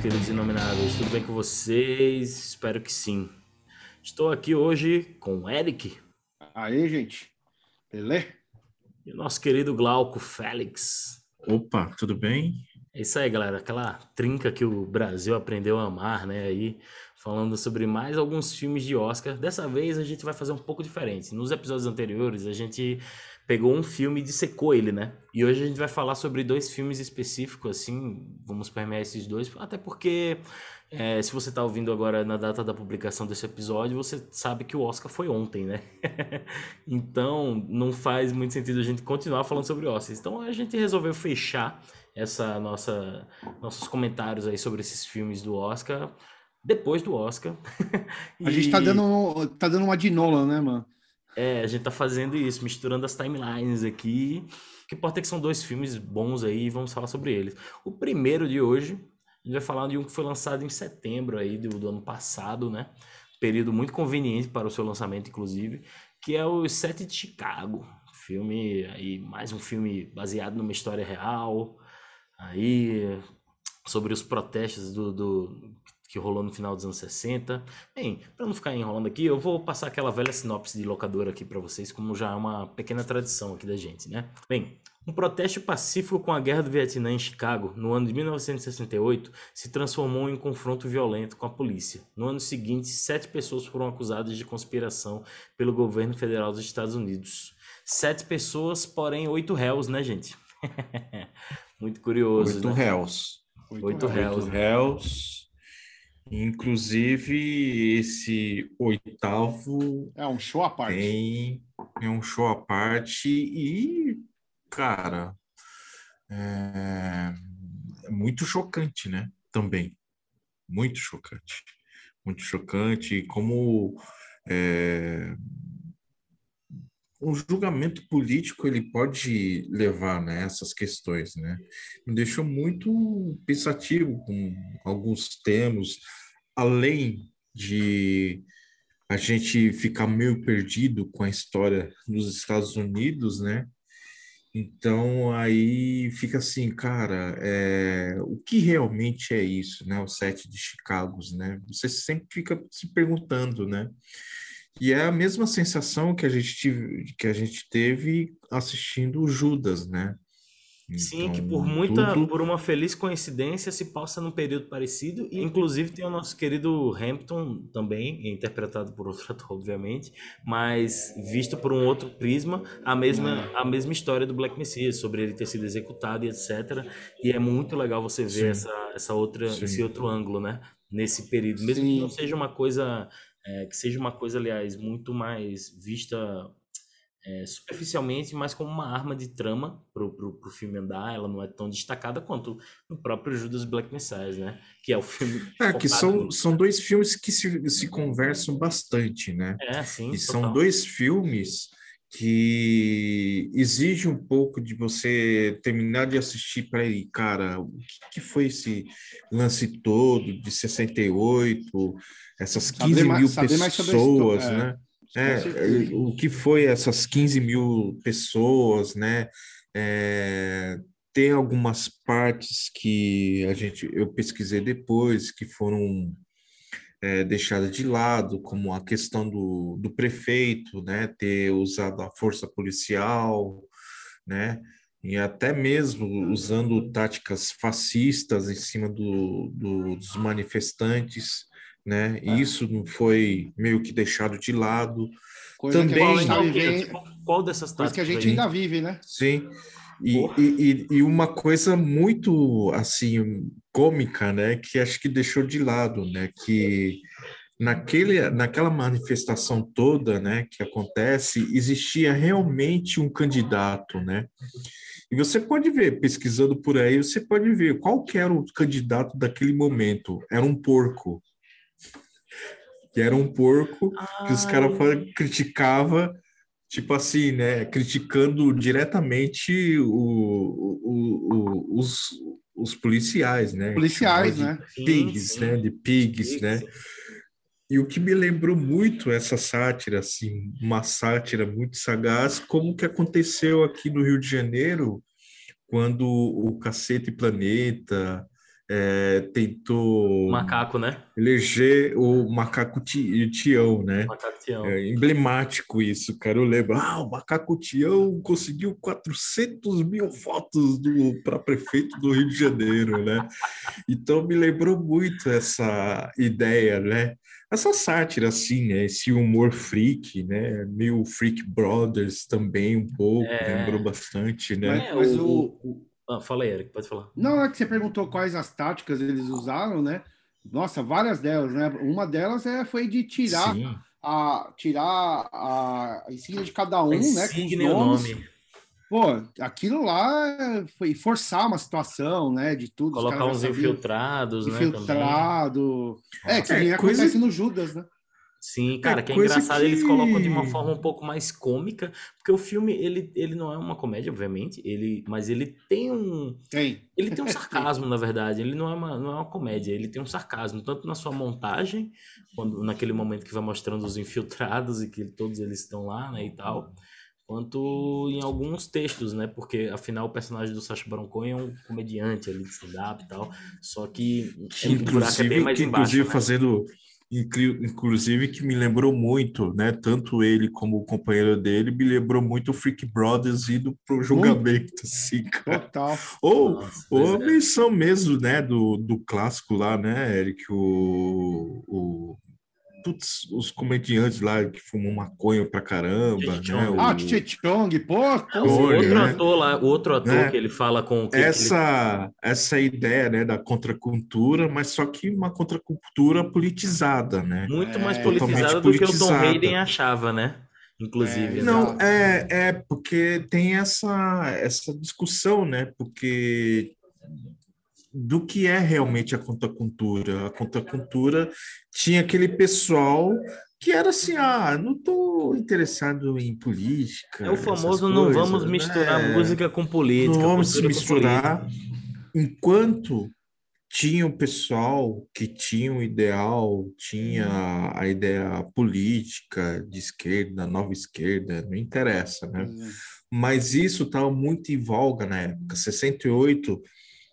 queridos inomináveis, tudo bem com vocês? Espero que sim. Estou aqui hoje com o Eric. Aí, gente. Beleza? E o nosso querido Glauco Félix. Opa, tudo bem? É isso aí, galera. Aquela trinca que o Brasil aprendeu a amar, né? Aí, falando sobre mais alguns filmes de Oscar. Dessa vez a gente vai fazer um pouco diferente. Nos episódios anteriores, a gente pegou um filme e dissecou ele, né? E hoje a gente vai falar sobre dois filmes específicos, assim, vamos permear esses dois, até porque é, se você está ouvindo agora na data da publicação desse episódio, você sabe que o Oscar foi ontem, né? então não faz muito sentido a gente continuar falando sobre Oscars. Então a gente resolveu fechar essa nossa nossos comentários aí sobre esses filmes do Oscar depois do Oscar. e... A gente tá dando, tá dando uma de Nolan, né, mano? É, a gente tá fazendo isso, misturando as timelines aqui. Que pode ter que são dois filmes bons aí vamos falar sobre eles. O primeiro de hoje, a gente vai falar de um que foi lançado em setembro aí do, do ano passado, né? Período muito conveniente para o seu lançamento, inclusive, que é o Sete de Chicago. Filme aí, mais um filme baseado numa história real. Aí sobre os protestos do, do, que rolou no final dos anos 60. Bem, para não ficar enrolando aqui, eu vou passar aquela velha sinopse de locadora aqui para vocês, como já é uma pequena tradição aqui da gente, né? Bem, um protesto pacífico com a Guerra do Vietnã em Chicago, no ano de 1968, se transformou em um confronto violento com a polícia. No ano seguinte, sete pessoas foram acusadas de conspiração pelo governo federal dos Estados Unidos. Sete pessoas, porém oito réus, né, gente? Muito curioso. Oito né? réus. Oito, oito réus. Oito réus Inclusive, esse oitavo. É um show à parte. Tem, é um show à parte e, cara, é, é muito chocante, né? Também. Muito chocante. Muito chocante. Como é, um julgamento político ele pode levar né, essas questões, né? Me deixou muito pensativo com alguns termos, além de a gente ficar meio perdido com a história dos Estados Unidos, né? Então aí fica assim, cara, é, o que realmente é isso, né? O sete de Chicago, né? Você sempre fica se perguntando, né? E é a mesma sensação que a gente, tive, que a gente teve assistindo o Judas, né? Sim, então, que por muita, tudo... por uma feliz coincidência se passa num período parecido e inclusive tem o nosso querido Hampton também, interpretado por outro ator, obviamente, mas visto por um outro prisma, a mesma, a mesma história do Black Messiah, sobre ele ter sido executado e etc. E é muito legal você ver essa, essa outra, esse outro ângulo, né? Nesse período, mesmo Sim. que não seja uma coisa, é, que seja uma coisa, aliás, muito mais vista é, superficialmente, mas como uma arma de trama pro, pro, pro filme andar, ela não é tão destacada quanto no próprio Judas Black Messiah, né? Que é o filme... É, que são, são dois filmes que se, se conversam bastante, né? É, sim, E total. são dois filmes que exige um pouco de você terminar de assistir para ele, cara, o que, foi esse lance todo de 68, essas 15 saber mil mais, pessoas, é. né? É, o que foi essas 15 mil pessoas, né? É, tem algumas partes que a gente eu pesquisei depois que foram é, deixadas de lado, como a questão do, do prefeito, né? Ter usado a força policial, né? E até mesmo usando táticas fascistas em cima do, do dos manifestantes né? É. Isso não foi meio que deixado de lado. Coisa Também tá vivendo... qual dessas táticas que a gente aí? ainda vive, né? Sim. E, e, e, uma coisa muito assim cômica, né, que acho que deixou de lado, né, que naquele, naquela manifestação toda, né, que acontece, existia realmente um candidato, né, e você pode ver, pesquisando por aí, você pode ver qual que era o candidato daquele momento. Era um porco que era um porco Ai. que os caras criticava tipo assim, né, criticando diretamente o, o, o, os, os policiais, né? Policiais, né? Pigs, sim, sim. né? De pigs, né? E o que me lembrou muito essa sátira, assim, uma sátira muito sagaz, como que aconteceu aqui no Rio de Janeiro, quando o Cacete Planeta, é, tentou o macaco, né? eleger o macaco Tião, né? Macaco Tião. É emblemático isso, cara. Eu lembro, ah, o macaco Tião conseguiu 400 mil votos para prefeito do Rio de Janeiro, né? Então me lembrou muito essa ideia, né? Essa sátira, assim, né? Esse humor freak, né? Meio Freak Brothers também, um pouco, é... lembrou bastante, né? É, mas o, o ah, fala aí, Eric, pode falar. Não, é que você perguntou quais as táticas eles usaram, né? Nossa, várias delas, né? Uma delas é, foi de tirar a tirar a insígnia de cada um, né? Com os nomes. nome. Pô, aquilo lá foi forçar uma situação, né? De tudo. Colocar uns infiltrados, né? Infiltrado. É, que é, acontece coisa... no Judas, né? Sim, é cara, é que é engraçado, que... eles colocam de uma forma um pouco mais cômica, porque o filme, ele, ele não é uma comédia, obviamente, ele, mas ele tem um... Tem. Ele tem um sarcasmo, na verdade, ele não é, uma, não é uma comédia, ele tem um sarcasmo, tanto na sua montagem, quando naquele momento que vai mostrando os infiltrados e que todos eles estão lá, né, e tal, quanto em alguns textos, né, porque afinal o personagem do Sacha Baron Cohen é um comediante ali de stand-up e tal, só que... que é, inclusive, é bem mais que, embaixo, inclusive né? fazendo inclusive que me lembrou muito, né? Tanto ele como o companheiro dele me lembrou muito o Freak Brothers indo pro julgamento, assim, cara. Total. Ou, Nossa, ou a é. menção mesmo, né? Do, do clássico lá, né, Eric? O, o putz, os comediantes lá que fumam maconha pra caramba, né? O... Ah, Tchê Chong, pô! O outro né? ator lá, o outro ator né? que ele fala com... Que, essa, ele... essa ideia, né, da contracultura, mas só que uma contracultura politizada, né? Muito mais é, politizada do que o Tom Hayden achava, né? Inclusive. É, não, é, é porque tem essa, essa discussão, né? Porque do que é realmente a contracultura. A contracultura tinha aquele pessoal que era assim, ah, não estou interessado em política. É o famoso não coisas, vamos misturar né? música com política. Não vamos se misturar. Enquanto tinha o pessoal que tinha um ideal, tinha a ideia política de esquerda, nova esquerda, não interessa, né? Uhum. Mas isso estava muito em voga na época. 68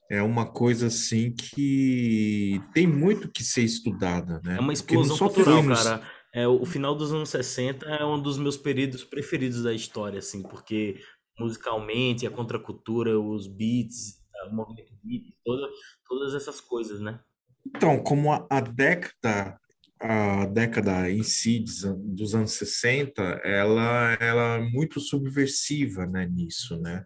é uma coisa assim que tem muito que ser estudada, né? É uma explosão cultural, cara. É, o final dos anos 60 é um dos meus períodos preferidos da história, assim, porque musicalmente, a contracultura, os beats, o movimento beat, toda, todas essas coisas, né? Então, como a, a década a década em si dos anos 60, ela, ela é muito subversiva né, nisso, né?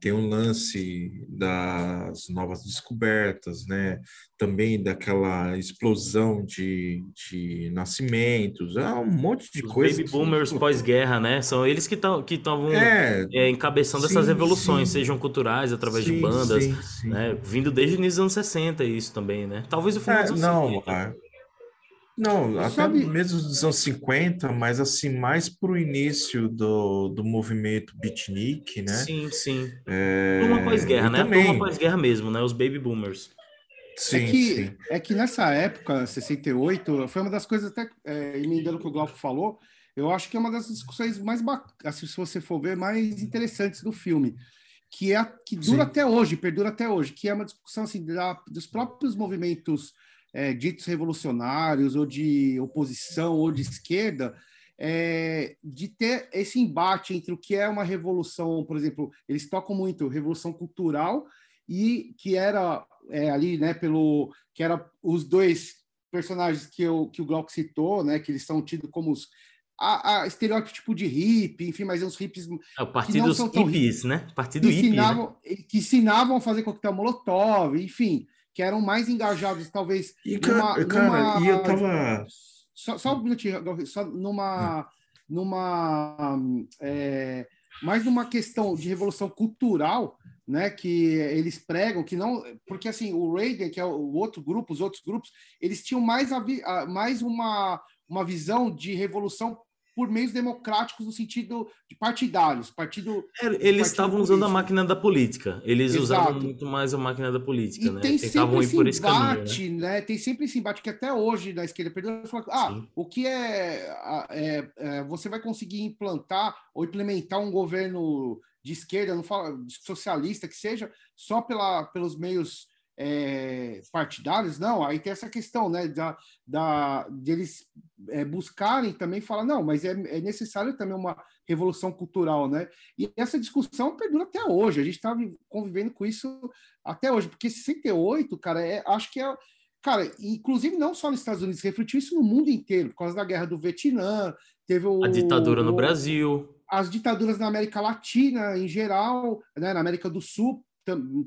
Tem um lance das novas descobertas, né? Também daquela explosão de, de nascimentos, é um monte de Os coisa. Baby boomers pós-guerra, né? São eles que estão que estavam é, é, encabeçando sim, essas revoluções, sim. sejam culturais, através sim, de bandas, né? Vindo desde os anos 60 isso também, né? Talvez o final é, dos anos não, 50. Não, até Sabe... mesmo dos anos 50, mas assim, mais para o início do, do movimento beatnik, né? Sim, sim. É... Uma pós-guerra, né? Também... Uma pós-guerra mesmo, né? Os baby boomers. Sim, é, que, sim. é que nessa época, 68, foi uma das coisas, até é, emendando o que o Glauco falou, eu acho que é uma das discussões mais assim, se você for ver, mais interessantes do filme, que é que dura sim. até hoje, perdura até hoje, que é uma discussão assim, da, dos próprios movimentos é, ditos revolucionários, ou de oposição, ou de esquerda, é, de ter esse embate entre o que é uma revolução, por exemplo, eles tocam muito revolução cultural e que era é, ali, né, pelo que era os dois personagens que, eu, que o Glauco citou, né, que eles são tidos como os a, a estereótipo de hippie, enfim, mas é uns hippies é, o partido que não são tão hippies, né? Partido que hippie, ensinavam, né? que ensinavam a fazer coquetel molotov, enfim, que eram mais engajados, talvez. E, numa, cara, numa... e eu tava. Só, só um minutinho, só numa. numa é, mais numa questão de revolução cultural, né, que eles pregam, que não, porque assim, o Reagan, que é o outro grupo, os outros grupos, eles tinham mais, a, mais uma, uma visão de revolução por meios democráticos no sentido de partidários. Partido, é, eles estavam usando a máquina da política. Eles Exato. usavam muito mais a máquina da política. E né? tem Tentavam sempre esse embate, caminho, né? né? Tem sempre esse embate que até hoje da esquerda perdeu. Ah, Sim. o que é, é, é, Você vai conseguir implantar ou implementar um governo de esquerda, não fala socialista que seja, só pela, pelos meios é, partidários, não, aí tem essa questão, né, da, da, de eles é, buscarem também falar, não, mas é, é, necessário também uma revolução cultural, né? E essa discussão perdura até hoje, a gente está convivendo com isso até hoje, porque 68, cara, é, acho que é. Cara, inclusive não só nos Estados Unidos, refletiu isso no mundo inteiro, por causa da guerra do Vietnã, teve o, a ditadura no o, Brasil. As ditaduras na América Latina em geral, né, na América do Sul,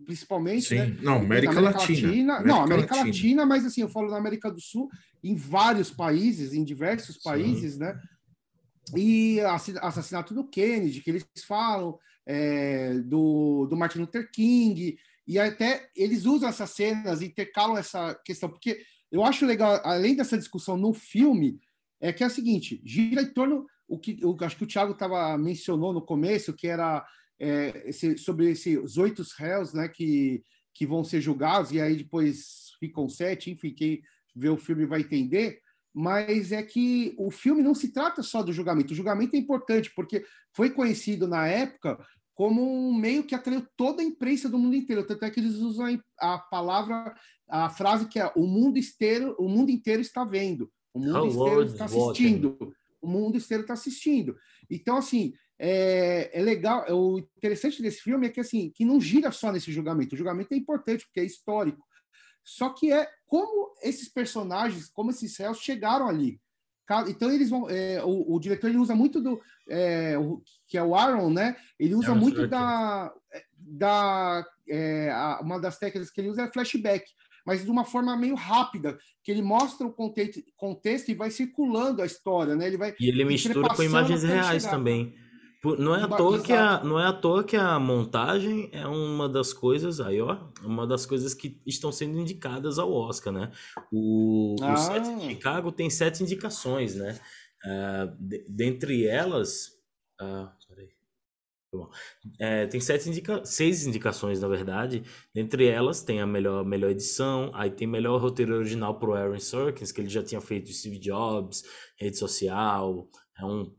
principalmente. Sim, né? não, América, América Latina. Latina. América não, América Latina. Latina. mas assim, eu falo na América do Sul, em vários países, em diversos países, Sim. né? E assassinato do Kennedy, que eles falam, é, do, do Martin Luther King, e até eles usam essas cenas, intercalam essa questão, porque eu acho legal, além dessa discussão no filme, é que é o seguinte, gira em torno o que eu acho que o Thiago tava mencionou no começo, que era é, esse, sobre esses oito réus né, que, que vão ser julgados, e aí depois ficam sete, enfim, quem vê o filme vai entender, mas é que o filme não se trata só do julgamento. O julgamento é importante, porque foi conhecido na época como um meio que atraiu toda a imprensa do mundo inteiro. Tanto é que eles usam a palavra, a frase que é o mundo inteiro, o mundo inteiro está vendo, o mundo inteiro está assistindo, o mundo inteiro está assistindo. Então, assim, é, é legal. É, o interessante desse filme é que assim que não gira só nesse julgamento. O julgamento é importante porque é histórico. Só que é como esses personagens, como esses réus chegaram ali. Então eles vão. É, o, o, diretor ele usa muito do é, o, que é o Aaron, né? Ele usa Aaron muito da da é, a, uma das técnicas que ele usa é flashback, mas de uma forma meio rápida, que ele mostra o contexto, contexto e vai circulando a história, né? Ele vai e ele mistura com imagens reais chegar. também. Não é, à toa que a, não é à toa que a montagem é uma das coisas, aí ó, uma das coisas que estão sendo indicadas ao Oscar, né? O, ah. o set de Chicago tem sete indicações, né? Uh, de, dentre elas, uh. É, tem sete indica seis indicações, na verdade. Dentre elas tem a melhor, melhor edição, aí tem melhor roteiro original pro Aaron Sorkins, que ele já tinha feito Steve Jobs, rede social, é um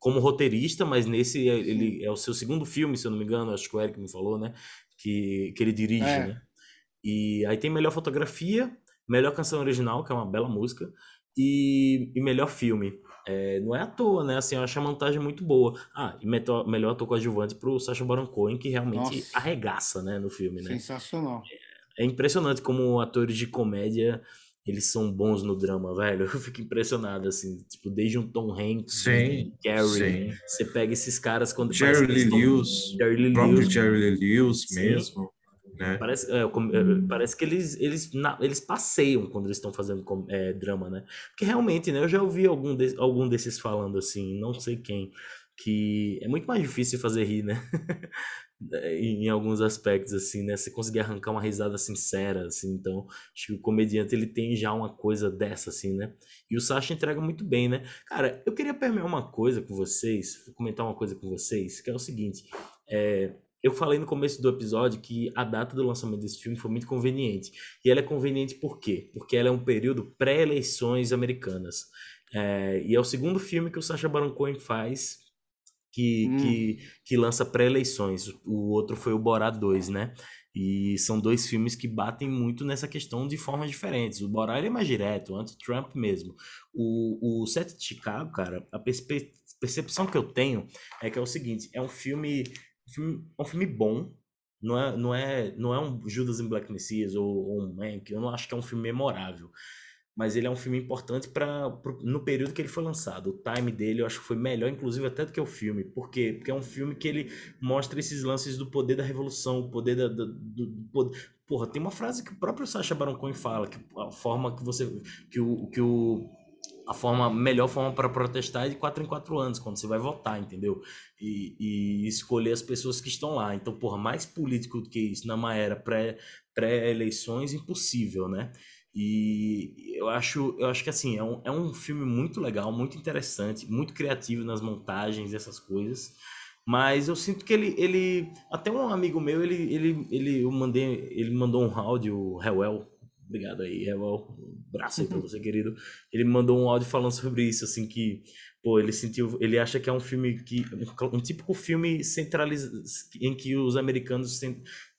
como roteirista, mas nesse é, ele é o seu segundo filme, se eu não me engano, acho que o Eric me falou, né? Que, que ele dirige, é. né? E aí tem melhor fotografia, melhor canção original, que é uma bela música, e, e melhor filme. É, não é à toa, né? Assim, eu acho a montagem muito boa. Ah, e melhor, melhor ator coadjuvante pro Sacha Baron Cohen, que realmente Nossa. arregaça, né, no filme, né? Sensacional. É, é impressionante como atores de comédia eles são bons no drama, velho. Eu fico impressionado, assim, tipo, desde um Tom Hanks, sim, Gary, sim. você pega esses caras quando... Jerry Lee Lewis, o próprio Jerry Lee Lewis mesmo, né? Parece, é, é, parece que eles, eles, eles passeiam quando eles estão fazendo é, drama, né? Porque realmente, né, eu já ouvi algum, de, algum desses falando assim, não sei quem, que é muito mais difícil fazer rir, né? em alguns aspectos assim, né? Você conseguir arrancar uma risada sincera, assim. Então, acho que o comediante ele tem já uma coisa dessa assim, né? E o Sasha entrega muito bem, né? Cara, eu queria permear uma coisa com vocês, comentar uma coisa com vocês, que é o seguinte, é, eu falei no começo do episódio que a data do lançamento desse filme foi muito conveniente. E ela é conveniente por quê? Porque ela é um período pré-eleições americanas. É, e é o segundo filme que o Sacha Baron Cohen faz que, hum. que, que lança pré-eleições. O outro foi o Borá 2, né? E são dois filmes que batem muito nessa questão de formas diferentes. O Borá é mais direto, anti-Trump mesmo. O, o Sete de Chicago, cara, a perspe percepção que eu tenho é que é o seguinte: é um filme, filme, é um filme bom. Não é, não, é, não é um Judas em Black Messias ou, ou um Mank. Eu não acho que é um filme memorável mas ele é um filme importante para no período que ele foi lançado. O time dele eu acho que foi melhor, inclusive, até do que o filme. Por quê? Porque é um filme que ele mostra esses lances do poder da revolução, o poder da, do, do poder. Porra, tem uma frase que o próprio Sacha Baron Cohen fala, que a forma que você. que o. Que o a forma melhor forma para protestar é de quatro em quatro anos, quando você vai votar, entendeu? E, e escolher as pessoas que estão lá. Então, porra, mais político do que isso, numa era pré-eleições, pré impossível, né? E eu acho, eu acho que assim, é um, é um filme muito legal, muito interessante, muito criativo nas montagens, essas coisas. Mas eu sinto que ele, ele até um amigo meu, ele, ele, ele, eu mandei, ele mandou um áudio, o Hewell, obrigado aí, Hewell, um braço aí pra você, querido. Ele me mandou um áudio falando sobre isso, assim, que pô, ele sentiu, ele acha que é um filme que um, um típico filme centraliza em que os americanos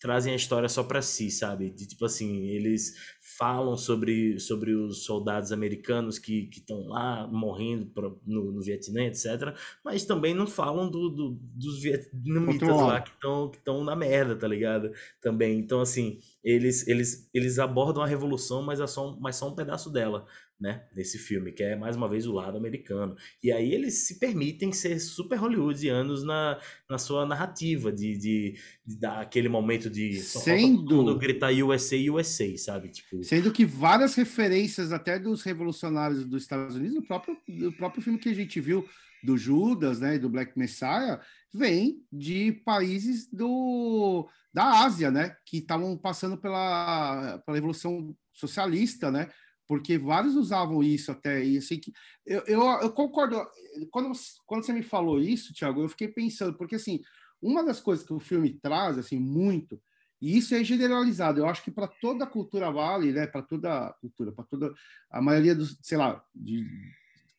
trazem a história só para si, sabe? De, tipo assim, eles falam sobre, sobre os soldados americanos que estão lá morrendo pra, no, no, Vietnã, etc. Mas também não falam do, do dos vietnamitas lá que estão que na merda, tá ligado? Também. Então, assim, eles, eles, eles abordam a revolução, mas é só, mas só um pedaço dela né, nesse filme, que é mais uma vez o lado americano. E aí eles se permitem ser super hollywoodianos na, na sua narrativa, de, de, de dar aquele momento de sendo gritar USA, USA, sabe? Tipo... Sendo que várias referências até dos revolucionários dos Estados Unidos, no próprio, no próprio filme que a gente viu do Judas, né, do Black Messiah, vem de países do da Ásia, né, que estavam passando pela, pela revolução socialista, né, porque vários usavam isso até, e assim, que eu, eu, eu, concordo, quando, quando você me falou isso, Thiago, eu fiquei pensando, porque assim, uma das coisas que o filme traz, assim, muito, e isso é generalizado, eu acho que para toda a cultura vale, né, para toda a cultura, para toda a maioria dos, sei lá, de,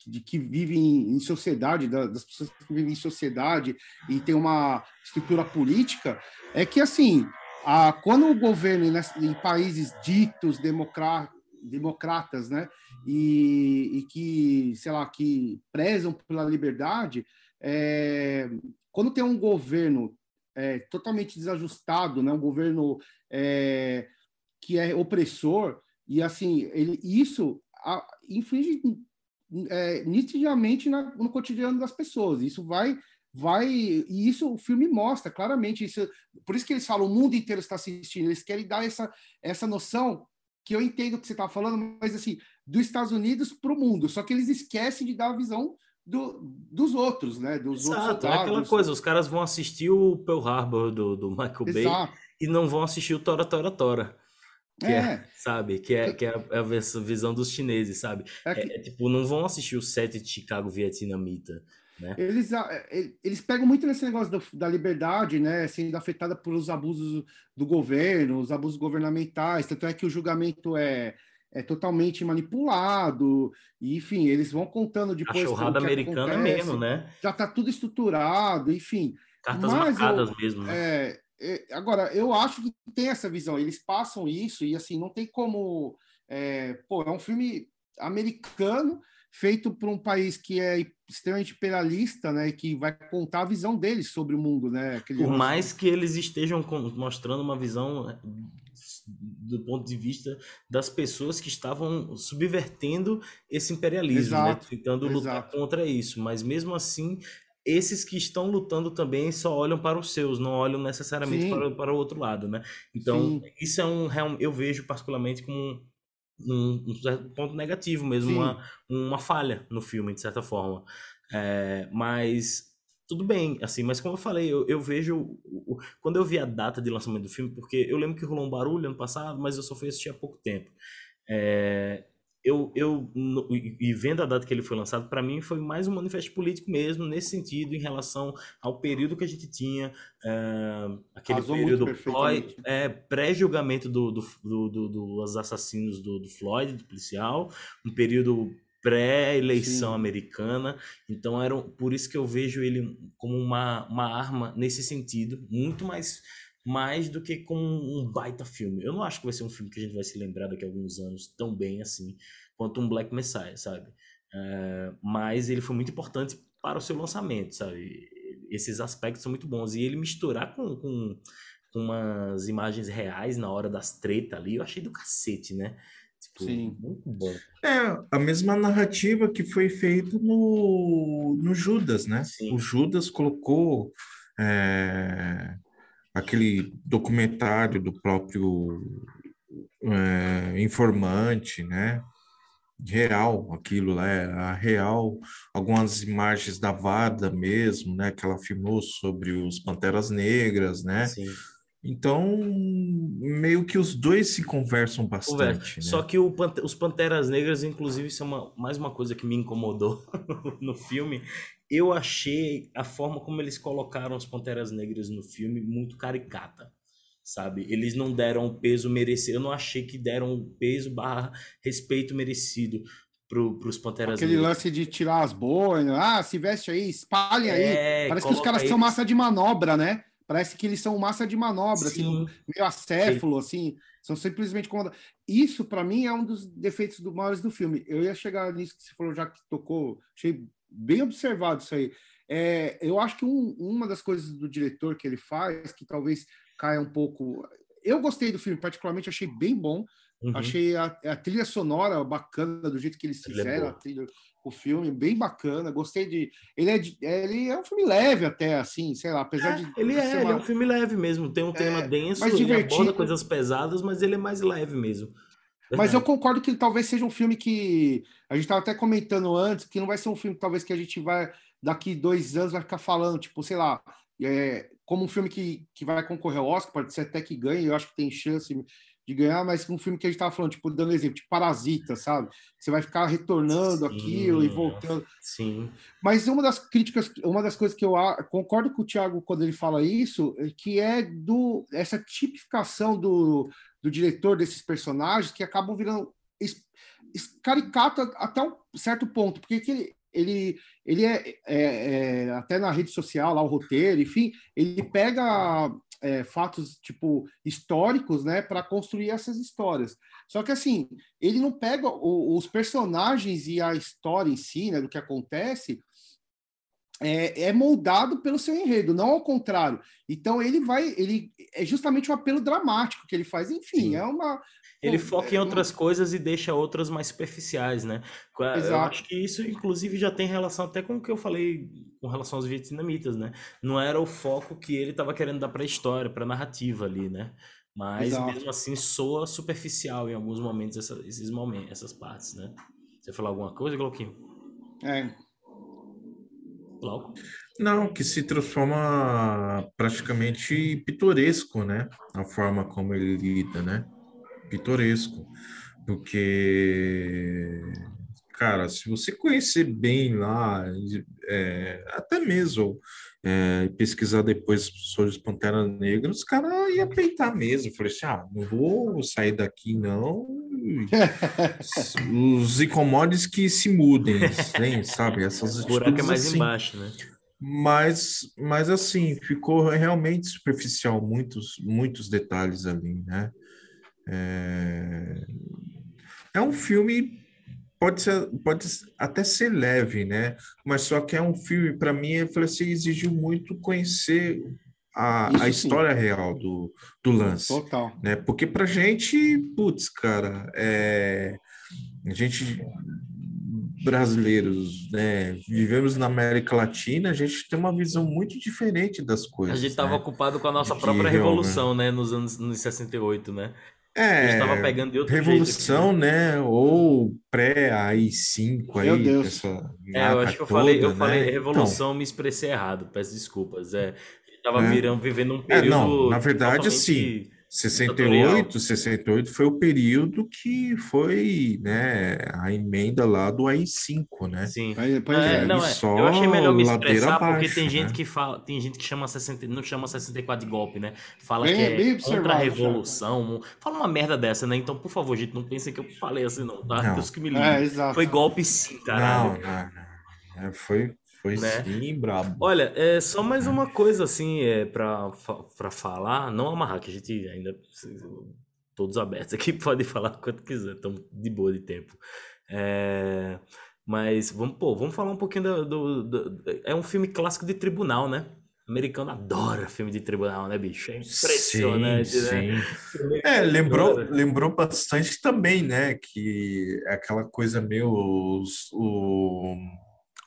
de que vivem em sociedade, das pessoas que vivem em sociedade e tem uma estrutura política, é que, assim, a, quando o governo em, em países ditos democráticos, democratas, né? E, e, que, sei lá, que prezam pela liberdade, é, quando tem um governo é, totalmente desajustado, né? Um governo é, que é opressor e assim, ele, isso a, inflige é, nitidamente na, no cotidiano das pessoas. Isso vai vai e isso o filme mostra claramente isso por isso que eles falam o mundo inteiro está assistindo eles querem dar essa essa noção que eu entendo o que você está falando, mas assim, dos Estados Unidos para o mundo. Só que eles esquecem de dar a visão do, dos outros, né? Dos Exato, outros é aquela coisa, os caras vão assistir o Pearl Harbor do, do Michael Exato. Bay e não vão assistir o Tora Tora Tora. Que é. é sabe? Que é, que é a, a visão dos chineses, sabe? É, que... é, tipo, não vão assistir o set de Chicago vietnamita. Né? Eles, é, eles pegam muito nesse negócio da, da liberdade, né, sendo afetada pelos abusos do governo, os abusos governamentais, tanto é que o julgamento é, é totalmente manipulado, e, enfim, eles vão contando depois. Cachorrada americana acontece, mesmo, né? Já está tudo estruturado, enfim. Cartas Mas marcadas eu, mesmo, né? É, é, agora, eu acho que tem essa visão, eles passam isso, e assim, não tem como. É, pô, é um filme americano feito por um país que é extremamente imperialista, né, que vai contar a visão deles sobre o mundo, né? Por mais que eles estejam mostrando uma visão né, do ponto de vista das pessoas que estavam subvertendo esse imperialismo, né, exato, né, tentando lutar exato. contra isso, mas mesmo assim esses que estão lutando também só olham para os seus, não olham necessariamente para, para o outro lado, né? Então, Sim. isso é um eu vejo particularmente como um, um ponto negativo mesmo, uma, uma falha no filme, de certa forma. É, mas tudo bem, assim, mas como eu falei, eu, eu vejo. Quando eu vi a data de lançamento do filme, porque eu lembro que rolou um barulho ano passado, mas eu só fui assistir há pouco tempo. É, eu, eu e vendo a data que ele foi lançado, para mim foi mais um manifesto político mesmo, nesse sentido, em relação ao período que a gente tinha, é, aquele Casou período é, pré-julgamento do, do, do, do, dos assassinos do, do Floyd, do policial, um período pré-eleição americana. Então, era, por isso que eu vejo ele como uma, uma arma nesse sentido, muito mais mais do que com um baita filme. Eu não acho que vai ser um filme que a gente vai se lembrar daqui a alguns anos tão bem assim quanto um Black Messiah, sabe? Uh, mas ele foi muito importante para o seu lançamento, sabe? Esses aspectos são muito bons. E ele misturar com, com, com umas imagens reais na hora das tretas ali, eu achei do cacete, né? Tipo, Sim. Muito bom. É, a mesma narrativa que foi feita no, no Judas, né? Sim. O Judas colocou. É aquele documentário do próprio é, informante, né? Real, aquilo lá, é a real, algumas imagens da Vada mesmo, né? Que ela filmou sobre os Panteras Negras, né? Sim. Então, meio que os dois se conversam bastante. Né? Só que o, os Panteras Negras, inclusive, isso é uma, mais uma coisa que me incomodou no filme, eu achei a forma como eles colocaram as Panteras Negras no filme muito caricata, sabe? Eles não deram o peso merecido, eu não achei que deram o peso barra respeito merecido pro, pros Panteras Aquele Negras. lance de tirar as boinas, ah, se veste aí, espalhem aí. É, Parece que os caras são eles- massa de manobra, né? Parece que eles são massa de manobra, assim, Sim. meio acéfalo, assim, são simplesmente comandados. Isso, para mim, é um dos defeitos do, maiores do filme. Eu ia chegar nisso que você falou, já que tocou, achei bem observado isso aí. É, eu acho que um- uma das coisas do diretor que ele faz, que talvez caia um pouco. Eu gostei do filme, particularmente, achei bem bom. Uhum. Achei a, a trilha sonora bacana do jeito que eles Trilha fizeram, a trilha, o filme, bem bacana. Gostei de. Ele é, de- ele é um filme leve até, assim, sei lá, apesar de. Ele é, ser ele uma- é um filme leve mesmo. Tem um tema É, denso, mais ele divertido. aborda coisas pesadas, mas ele é mais leve mesmo. Mas eu concordo que ele talvez seja um filme que. A gente estava até comentando antes, que não vai ser um filme talvez que a gente vai, daqui dois anos, vai ficar falando, tipo, sei lá, é, como um filme que, que vai concorrer ao Oscar, pode ser até que ganhe, eu acho que tem chance de ganhar, mas um filme que a gente estava falando, tipo, dando exemplo, tipo Parasita, sabe? Você vai ficar retornando Sim, aquilo e voltando. Sim. Mas uma das críticas, uma das coisas que eu concordo com o Thiago quando ele fala isso, é que é do essa tipificação do, do diretor desses personagens que acabam virando es- es- caricato até um certo ponto, porque que ele ele, ele é, é- é, até na rede social lá o roteiro, enfim, ele pega é, fatos tipo históricos, né, para construir essas histórias. Só que assim, ele não pega o- os personagens e a história em si, né, do que acontece, é, é moldado pelo seu enredo, não ao contrário. Então ele vai, ele é justamente um apelo dramático que ele faz. Enfim, Sim. é uma. Ele Pô, foca é, em outras coisas e deixa outras mais superficiais, né? Eu Exato. acho que isso, inclusive, já tem relação até com o que eu falei com relação aos vietnamitas, né? Não era o foco que ele estava querendo dar para a história, para a narrativa ali, né? Mas Exato. mesmo assim soa superficial em alguns momentos essa- esses momentos, essas partes, né? Você falar alguma coisa, Glauquinho? É, Glauco? Não, que se transforma praticamente pitoresco, né? A forma como ele lida, né? Pitoresco. Porque, cara, se você conhecer bem lá, é, até mesmo é, pesquisar depois sobre os Panteras Negras, os caras iam peitar mesmo. Eu Falei assim, ah, não vou sair daqui, não. Os incomodes que se mudem, sabe? Essas O buraco é mais assim. embaixo, né? Mas, mas assim, ficou realmente superficial muitos, muitos detalhes ali, né? É, é um filme, pode ser, pode até ser leve, né? Mas só que é um filme, para mim, eu falei assim, exigiu muito conhecer a, Isso a sim. história real do, do lance total. né? Porque pra gente, putz, cara, é, a gente brasileiros, né, vivemos na América Latina, a gente tem uma visão muito diferente das A coisas. gente estava né? ocupado com a nossa De própria realmente- revolução, né? Nos anos nos 68, né? A gente É, estava pegando de outro revolução, jeito. aqui, né? Ou pré-AI-5 aí, Meu Deus. essa É, eu acho que eu falei, eu toda, falei né? revolução, me expressei errado, peço desculpas. É, a gente tava É. virando, vivendo um É, período. não, na verdade, totalmente- assim, 68, 68 foi o período que foi, né, a emenda lá do AI-5, né? Sim. Pois pois É, é. não, é. só Eu achei melhor me expressar porque abaixo, tem gente né? que fala, tem gente que chama 60, não chama 64 de golpe, né? Fala Bem- que é bem contra a revolução. Fala uma merda dessa, né? Então, por favor, gente, não pensem que eu falei assim, não, tá? Não. Deus que me É, livre. exato. Foi golpe sim, Não, caralho. não, não. É, foi, foi Né? sim, brabo. Olha, é só mais uma coisa assim, é para falar, não amarrar que a gente ainda todos abertos aqui podem falar quanto quiser, estamos de boa de tempo. É, mas vamos, pô, vamos falar um pouquinho do, do- do- é um filme clássico de tribunal, né? O americano adora filme de tribunal, né, bicho? É impressionante, sim, né? sim. É, lembrou, lembrou bastante também, né? Que é aquela coisa meio os, o-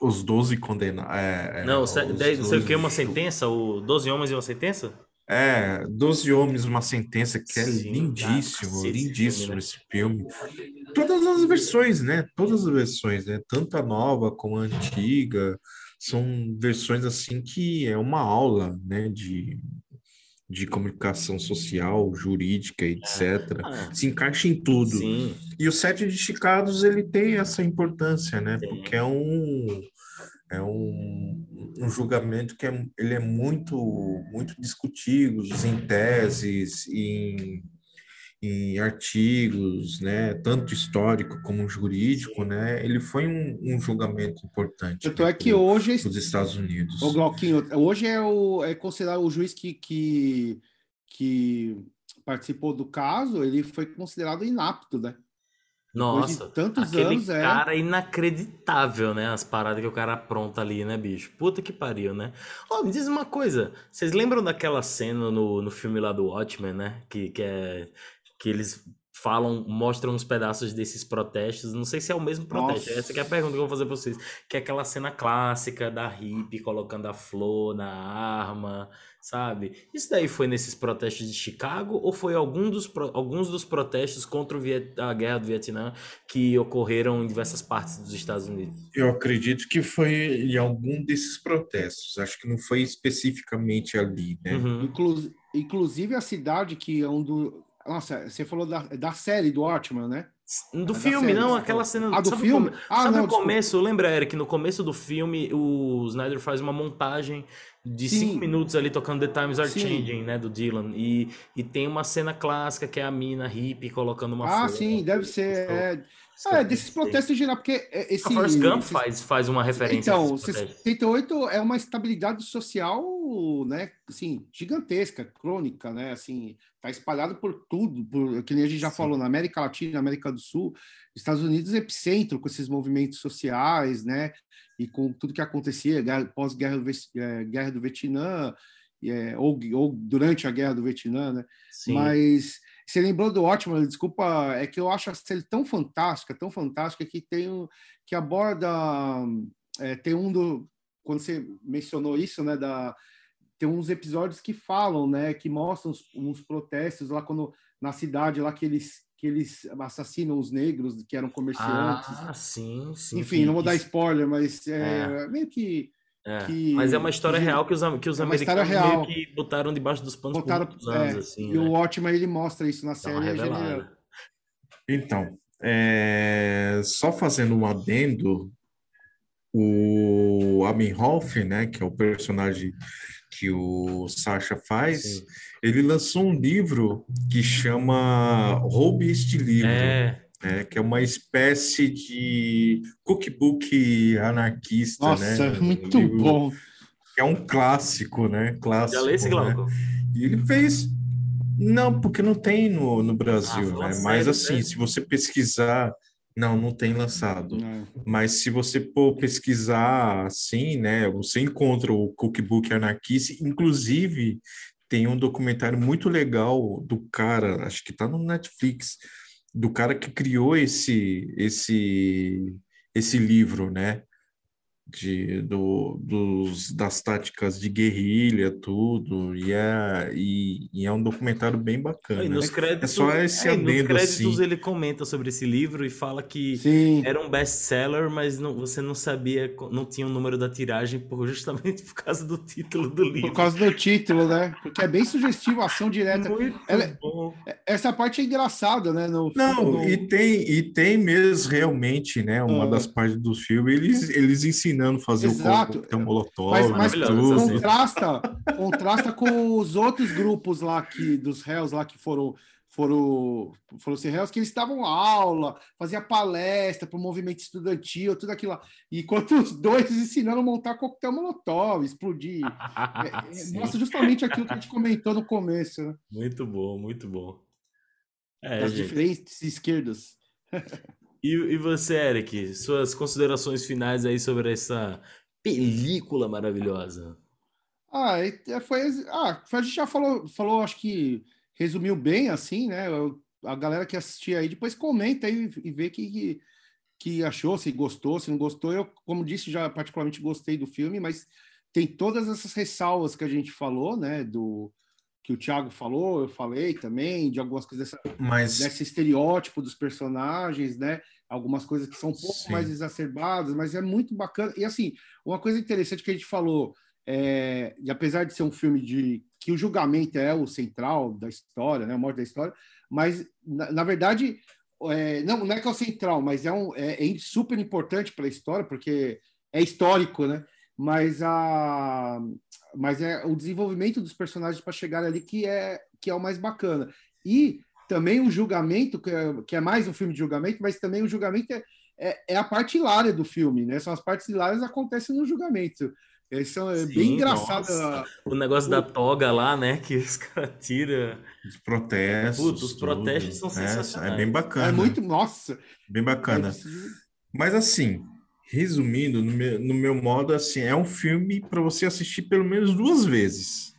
os 12 condenados. É, é, Não, os dez- não sei o que, 12 uma sentença, o 12 homens e uma sentença? É, 12 Homens, uma sentença que é Sim, lindíssimo, esse lindíssimo filme, né? esse filme. Todas as versões, né? Todas as versões, né? Tanto a nova como a antiga, são versões assim que é uma aula, né? De, de comunicação social, jurídica, etc. Ah, Se encaixa em tudo. sim. E o Sete Esticados, ele tem essa importância, né? Tem. Porque é um é um, um julgamento que é, ele é muito muito discutido em teses, em, em artigos, né, tanto histórico como jurídico, né, ele foi um, um julgamento importante. Tanto né, é que pro, hoje os Estados Unidos. O Glauquinho, hoje é o é considerado o juiz que, que que participou do caso, ele foi considerado inapto, né? Nossa, tantos anos, é. cara é inacreditável, né? As paradas que o cara apronta ali, né, bicho? Puta que pariu, né? Ó, oh, me diz uma coisa, vocês lembram daquela cena no, no filme lá do Watchmen, né? Que, que é que eles falam, mostram uns pedaços desses protestos. Não sei se é o mesmo protesto. Nossa. Essa é a pergunta que eu vou fazer para vocês. Que é aquela cena clássica da hippie colocando a flor na arma, sabe? Isso daí foi nesses protestos de Chicago ou foi algum dos, alguns dos protestos contra a guerra do Vietnã que ocorreram em diversas partes dos Estados Unidos? Eu acredito que foi em algum desses protestos. Acho que não foi especificamente ali, né? Uhum. Inclu inclusive a cidade que é um do nossa, você falou da, da série do Watchmen, né? Do é filme, série, não, aquela cena. Ah, do sabe filme? Come... Ah, sabe não, o começo? Lembra, Eric, no começo do filme, o Snyder faz uma montagem de Sim. cinco minutos ali tocando The Times Are Sim. Changing, né, do Dylan. E, e tem uma cena clássica que é a mina hippie colocando uma Ah, flor, sim, deve ser. É... Ah, é, desses protestos em geral, porque esse... A Forrest Gump esse... faz, faz uma referência Então, 68 é uma estabilidade social, né, assim, gigantesca, crônica, né, assim, tá espalhado por tudo, por, que nem a gente já Sim. falou, na América Latina, na América do Sul, Estados Unidos é epicentro com esses movimentos sociais, né, e com tudo que acontecia, pós-guerra do, é, guerra do Vietnã, é, ou, ou durante a guerra do Vietnã, né, Sim. mas você lembrou do ótimo, desculpa, é que eu acho a série tão fantástica, tão fantástica, que tem um, que aborda. É, tem um do. Quando você mencionou isso, né? Da, tem uns episódios que falam, né? Que mostram uns, uns protestos lá quando na cidade lá que eles que eles assassinam os negros que eram comerciantes. Ah, sim, sim. Enfim, não vou dar spoiler, mas é, é. meio que é, que, mas é uma história que, real que os, que os é americanos meio que botaram debaixo dos panos botaram, por muitos anos. É, assim, e né? o Watchmen ele mostra isso na série. Então, é, só fazendo um adendo, o Aminhoff, né, que é o personagem que o Sasha faz, Sim. ele lançou um livro que chama Roube este livro. É né, que é uma espécie de cookbook anarquista. Nossa, né? muito livro, bom. É um clássico, né? Clássico, Já lê esse, Glauco? Né? E ele fez. Não, porque não tem no, no Brasil, ah, né? Mas assim, né? se você pesquisar. Não, não tem lançado. Não. Mas se você for pesquisar assim, né? Você encontra o cookbook anarquista. Inclusive, tem um documentário muito legal do cara, acho que tá no Netflix, do cara que criou esse esse esse livro, né? De, do, dos, das táticas de guerrilha, tudo, e é, e, e é um documentário bem bacana. Aí, nos créditos, é só esse é, Nos créditos assim. ele comenta sobre esse livro e fala que Sim. era um best-seller, mas não, você não sabia, não tinha o número da tiragem por, justamente por causa do título do livro. Por causa do título, né? Porque é bem sugestivo, ação direta. Muito Ela, é, bom. Essa parte é engraçada, né? No, não, no... e tem e tem mesmo realmente, né? Uma ah. das partes do filme, eles, eles ensinam ensinando a fazer Exato. o coquetel molotov. Mas, mas tudo. contrasta, contrasta com os outros grupos lá que, dos réus lá que foram foram, foram ser réus, que eles estavam aula, fazia palestra para o movimento estudantil, tudo aquilo lá. E enquanto os dois ensinando a montar coquetel molotov, explodir. é, é, mostra justamente aquilo que a gente comentou no começo. Né? Muito bom, muito bom. É, das gente. diferentes esquerdas. E, e você, Eric, suas considerações finais aí sobre essa película maravilhosa? Ah, foi, ah, a gente já falou, falou, acho que resumiu bem, assim, né? A galera que assistir aí depois comenta aí e vê que, que, que achou, se gostou, se não gostou. Eu, como disse, já particularmente gostei do filme, mas tem todas essas ressalvas que a gente falou, né? Do que o Thiago falou, eu falei também, de algumas coisas dessa, mas... desse estereótipo dos personagens, né? Algumas coisas que são um pouco Sim. mais exacerbadas, mas é muito bacana. E assim, uma coisa interessante que a gente falou, é, e apesar de ser um filme de que o julgamento é o central da história, né, a morte da história, mas na, na verdade é, não, não é que é o central, mas é, um, é, é super importante para a história porque é histórico, né? Mas a mas é o desenvolvimento dos personagens para chegar ali que é que é o mais bacana. E também o julgamento, que é, que é mais um filme de julgamento, mas também o julgamento é, é, é a parte hilária do filme, né? São as partes hilárias que acontecem no julgamento. Eles são é bem engraçado. O negócio o... da toga lá, né? Que os caras tiram. Os protestos. Putz, os protestos tudo. são é, sensacionais. É, bem bacana. É muito. Nossa! Bem bacana. É Mas assim, resumindo, no meu, no meu modo, assim, é um filme para você assistir pelo menos duas vezes.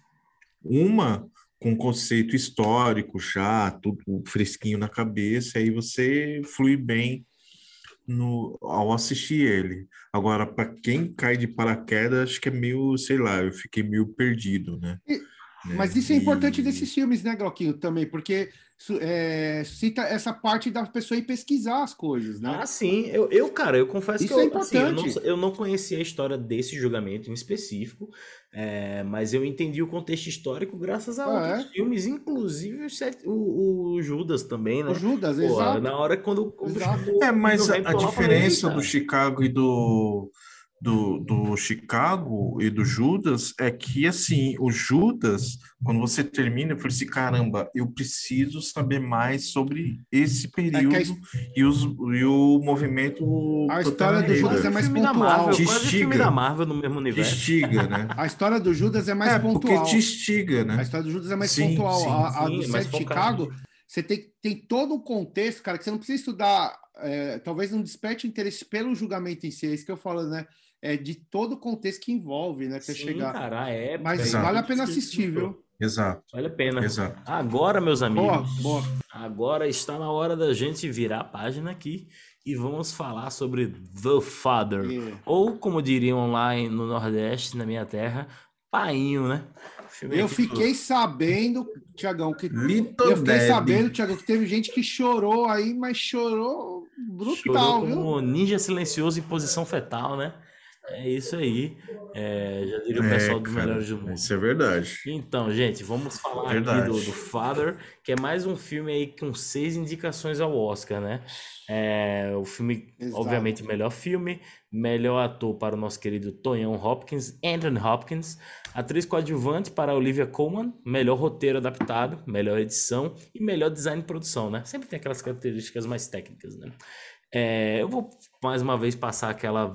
Uma com conceito histórico já, tudo fresquinho na cabeça, aí você flui bem no, ao assistir ele. Agora, para quem cai de paraquedas, acho que é meio, sei lá, eu fiquei meio perdido, né? E, mas isso é importante desses filmes, né, Glauquinho, também, porque é, cita essa parte da pessoa ir pesquisar as coisas, né? Ah, sim. Eu, eu cara, eu confesso Isso que eu, é importante. Assim, eu, não, eu não conhecia a história desse julgamento em específico, é, mas eu entendi o contexto histórico graças a ah, outros é? filmes, inclusive o, o, o, Judas também, né? O Judas, Pô, exato. Na hora quando... Exato. É, mas a, a diferença do Chicago e do do, do Chicago e do Judas é que, assim, o Judas, quando você termina, eu falei assim, caramba, eu preciso saber mais sobre esse período é e, os, e o movimento A história do Judas é mais pontual. Marvel, te quase filme da Marvel no mesmo universo. Te estiga, né? A história do Judas é mais é, pontual. porque te estiga, né? A história do Judas é mais sim, pontual. Sim, a, a sim, do set Chicago, você tem, tem todo um contexto, cara, que você não precisa estudar, é, talvez não desperte interesse pelo julgamento em si, é isso que eu falo, né? É, de todo o contexto que envolve, né? Até Sim, chegar. Cara, é, Mas Exato. vale a pena assistir, viu? Exato. Vale a pena. Exato. Agora, meus amigos, boa, boa. agora está na hora da gente virar a página aqui e vamos falar sobre The Father. Yeah. Ou, como diriam lá no Nordeste, na minha terra, Painho, né? Eu fiquei sabendo, Tiagão, que Little eu fiquei Daddy. sabendo, Tiagão, que teve gente que chorou aí, mas chorou brutal, chorou como viu? ninja silencioso em posição fetal, né? É isso aí. É, já diria o é, pessoal dos melhores do mundo. Isso é verdade. Então, gente, vamos falar verdade. aqui do, do, Father, que é mais um filme aí com seis indicações ao Oscar, né? É, o filme, Exato. obviamente, melhor filme, melhor ator para o nosso querido Tonhão Hopkins, Anthony Hopkins, atriz coadjuvante para Olivia Colman, melhor roteiro adaptado, melhor edição e melhor design de produção, né? Sempre tem aquelas características mais técnicas, né? É, eu vou mais uma vez passar aquela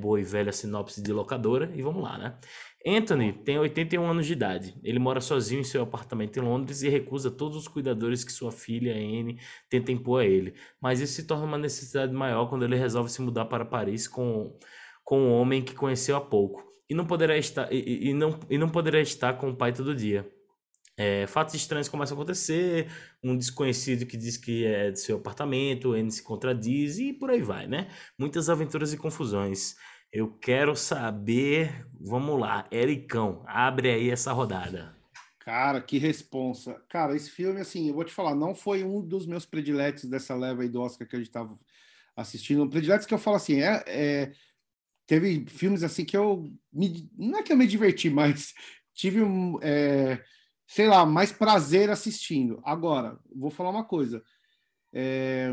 boa e velha sinopse de locadora e vamos lá, né? Anthony tem 81 anos de idade. Ele mora sozinho em seu apartamento em Londres e recusa todos os cuidadores que sua filha, Anne, tenta impor a ele. Mas isso se torna uma necessidade maior quando ele resolve se mudar para Paris com, com um homem que conheceu há pouco. E não poderá estar, e, e não, e não poderá estar com o pai todo dia. É, fatos estranhos começam a acontecer, um desconhecido que diz que é de seu apartamento, ele se contradiz e por aí vai, né? Muitas aventuras e confusões. Eu quero saber, vamos lá, Ericão, abre aí essa rodada. Cara, que responsa. Cara, esse filme, assim, eu vou te falar, não foi um dos meus prediletos dessa leva aí do Oscar que a gente tava assistindo. Prediletos que eu falo assim, é, é teve filmes assim que eu me, não é que eu me diverti, mas tive um, é, sei lá, mais prazer assistindo. Agora, vou falar uma coisa. É,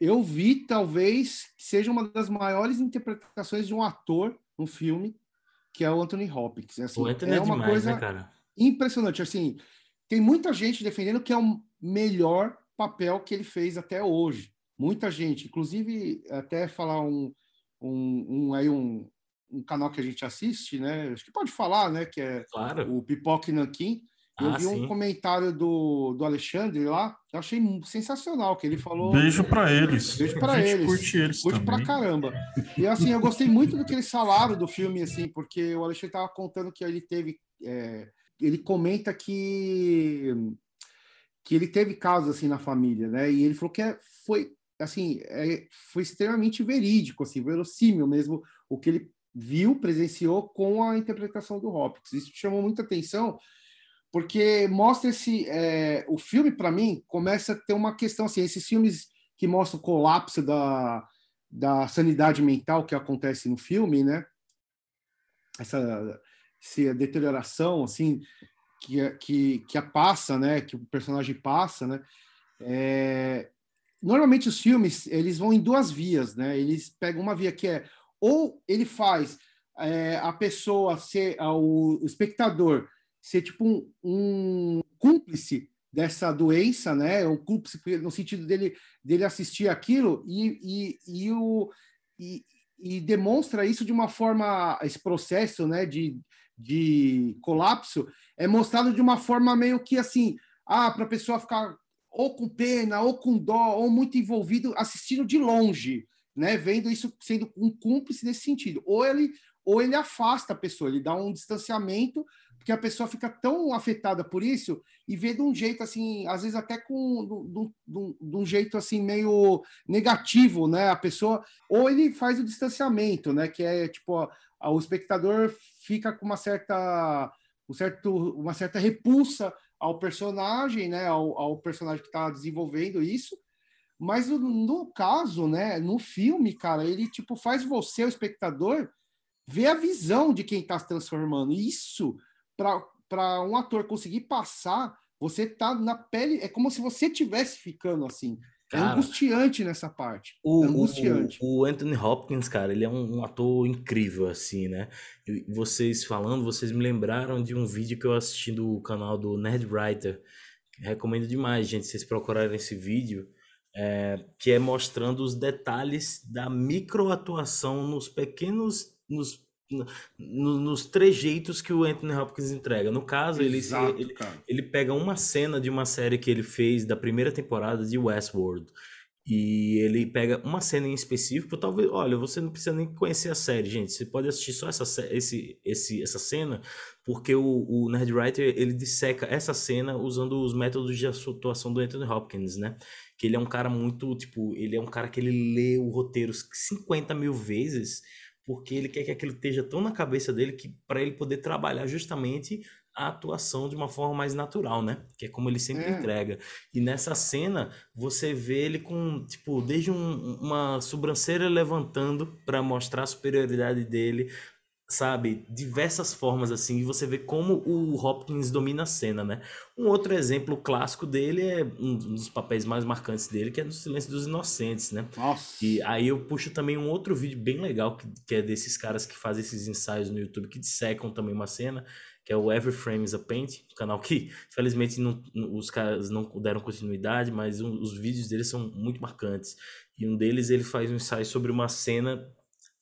eu vi, talvez, seja uma das maiores interpretações de um ator no filme, que é o Anthony Hopkins. Assim, o Anthony é, é uma demais, coisa né, cara? impressionante. Assim, tem muita gente defendendo que é o melhor papel que ele fez até hoje. Muita gente, inclusive até falar um, um, um aí um, um canal que a gente assiste, né? Acho que pode falar, né? Que é claro. o Pipoque Nankin. Eu ah, vi um comentário do, do Alexandre lá, eu achei sensacional, que ele falou... Beijo para eles. Beijo para eles. Curte eles Curte também. pra caramba. E assim, eu gostei muito do que eles falaram do filme, assim, porque o Alexandre tava contando que ele teve... É, ele comenta que que ele teve casos assim na família, né? E ele falou que é, foi assim, é, foi extremamente verídico, assim, verossímil mesmo o que ele viu, presenciou com a interpretação do Hopkins. Isso chamou muita atenção, porque mostra esse é, o filme para mim começa a ter uma questão assim esses filmes que mostram o colapso da, da sanidade mental que acontece no filme né? Essa, essa deterioração assim que que que a passa né? Que o personagem passa né? É, normalmente os filmes eles vão em duas vias né? Eles pegam uma via que é ou ele faz é, a pessoa ser o espectador ser tipo um, um cúmplice dessa doença, né? O cúmplice no sentido dele, dele assistir aquilo e, e, e, o, e, e demonstra isso de uma forma, esse processo, né? De, de colapso é mostrado de uma forma meio que assim, ah, para a pessoa ficar ou com pena, ou com dó, ou muito envolvido, assistindo de longe, né? Vendo isso sendo um cúmplice nesse sentido. Ou ele, ou ele afasta a pessoa, ele dá um distanciamento, porque a pessoa fica tão afetada por isso e vê de um jeito assim, às vezes até com de, um jeito assim meio negativo, né? A pessoa, ou ele faz o distanciamento, né? Que é tipo, o espectador fica com uma certa, um certo, uma certa repulsa ao personagem, né, ao, ao personagem que está desenvolvendo isso. Mas no, no, caso, né, no filme, cara, ele tipo faz você, o espectador, ver a visão de quem está se transformando. Isso para um ator conseguir passar, você tá na pele, é como se você tivesse ficando assim. É cara, é angustiante nessa parte. O, é angustiante. O, o, Anthony Hopkins, cara, ele é um, um, ator incrível, assim, né? E vocês falando, vocês me lembraram de um vídeo que eu assisti do canal do Nerd Writer. Recomendo demais, gente, vocês procurarem esse vídeo. É, que é mostrando os detalhes da microatuação nos pequenos, nos no, nos trejeitos que o Anthony Hopkins entrega. No caso, Exato, ele, ele, ele, pega uma cena de uma série que ele fez da primeira temporada de Westworld. E ele pega uma cena em específico, talvez, olha, você não precisa nem conhecer a série, gente. Você pode assistir só essa, esse, esse, essa cena, porque o, o Nerdwriter ele disseca essa cena usando os métodos de atuação do Anthony Hopkins, né? Que ele é um cara muito, tipo, ele é um cara que ele lê o roteiro 50 mil vezes porque ele quer que aquilo esteja tão na cabeça dele que para ele poder trabalhar justamente a atuação de uma forma mais natural, né? Que é como ele sempre é. entrega. E nessa cena você vê ele com tipo desde um, uma sobrancelha levantando para mostrar a superioridade dele sabe, diversas formas assim, e você vê como o Hopkins domina a cena, né? Um outro exemplo clássico dele é um dos papéis mais marcantes dele, que é no Silêncio dos Inocentes, né? Nossa. E aí eu puxo também um outro vídeo bem legal que, que é desses caras que fazem esses ensaios no YouTube que dissecam também uma cena, que é o Every Frame is a Paint, um canal que felizmente não, os caras não deram continuidade, mas um, os vídeos deles são muito marcantes. E um deles ele faz um ensaio sobre uma cena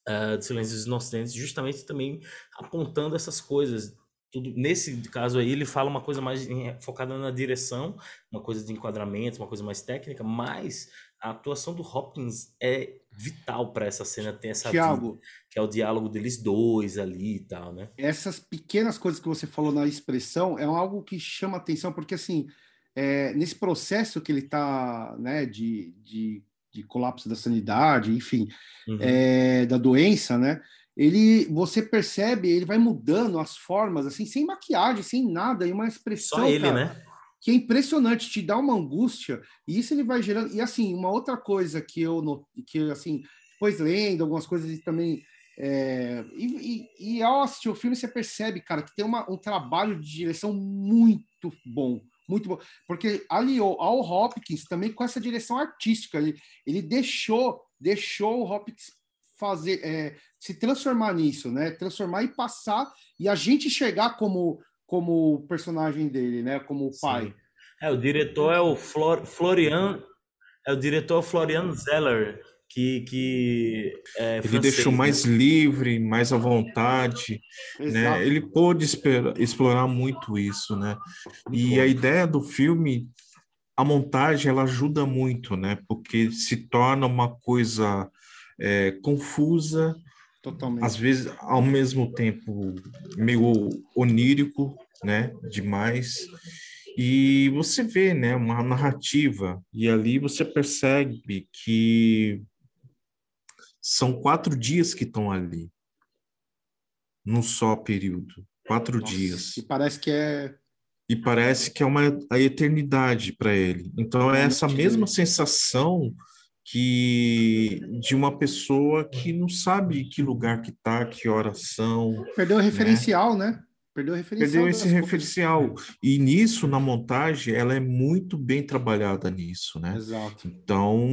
uh, de Silêncios Inocentes, justamente também apontando essas coisas. Tudo, nesse caso aí, ele fala uma coisa mais focada na direção, uma coisa de enquadramento, uma coisa mais técnica, mas a atuação do Hopkins é vital para essa cena ter essa Thiago, vida, que é o diálogo deles dois ali e tal, né? Essas pequenas coisas que você falou na expressão é algo que chama atenção, porque assim, é, nesse processo que ele está, né, de, de de colapso da sanidade, enfim, uhum. é, da doença, né? Ele, você percebe, ele vai mudando as formas, assim, sem maquiagem, sem nada, e uma expressão. Só ele, cara, né? Que é impressionante, te dá uma angústia, e isso ele vai gerando. E assim, uma outra coisa que eu, que assim, depois lendo algumas coisas e também. É, e, e, e, ao assistir o filme, você percebe, cara, que tem uma, um trabalho de direção muito bom muito bom. Porque aliou ao Hopkins também com essa direção artística. Ele, ele deixou, deixou o Hopkins fazer, é, se transformar nisso, né? Transformar e passar e a gente chegar como como personagem dele, né? Como o pai. Sim. É, o diretor é o Flor, Florian, é o diretor Florian Zeller que, que é, ele francês, deixou né? mais livre, mais à vontade, né? Ele pôde explorar muito isso, né? E a ideia do filme, a montagem, ela ajuda muito, né? Porque se torna uma coisa é, confusa, Totalmente. às vezes ao mesmo tempo meio onírico, né? Demais. E você vê, né, uma narrativa, e ali você percebe que são quatro dias que estão ali, num só período. Quatro Nossa, dias. E parece que é. E parece que é uma a eternidade para ele. Então é essa mesma sensação que de uma pessoa que não sabe que lugar que tá, que horas são. Perdeu o né? referencial, né? né? Perdeu, referencial Perdeu esse referencial. E nisso, na montagem, ela é muito bem trabalhada nisso, né? Exato. Então,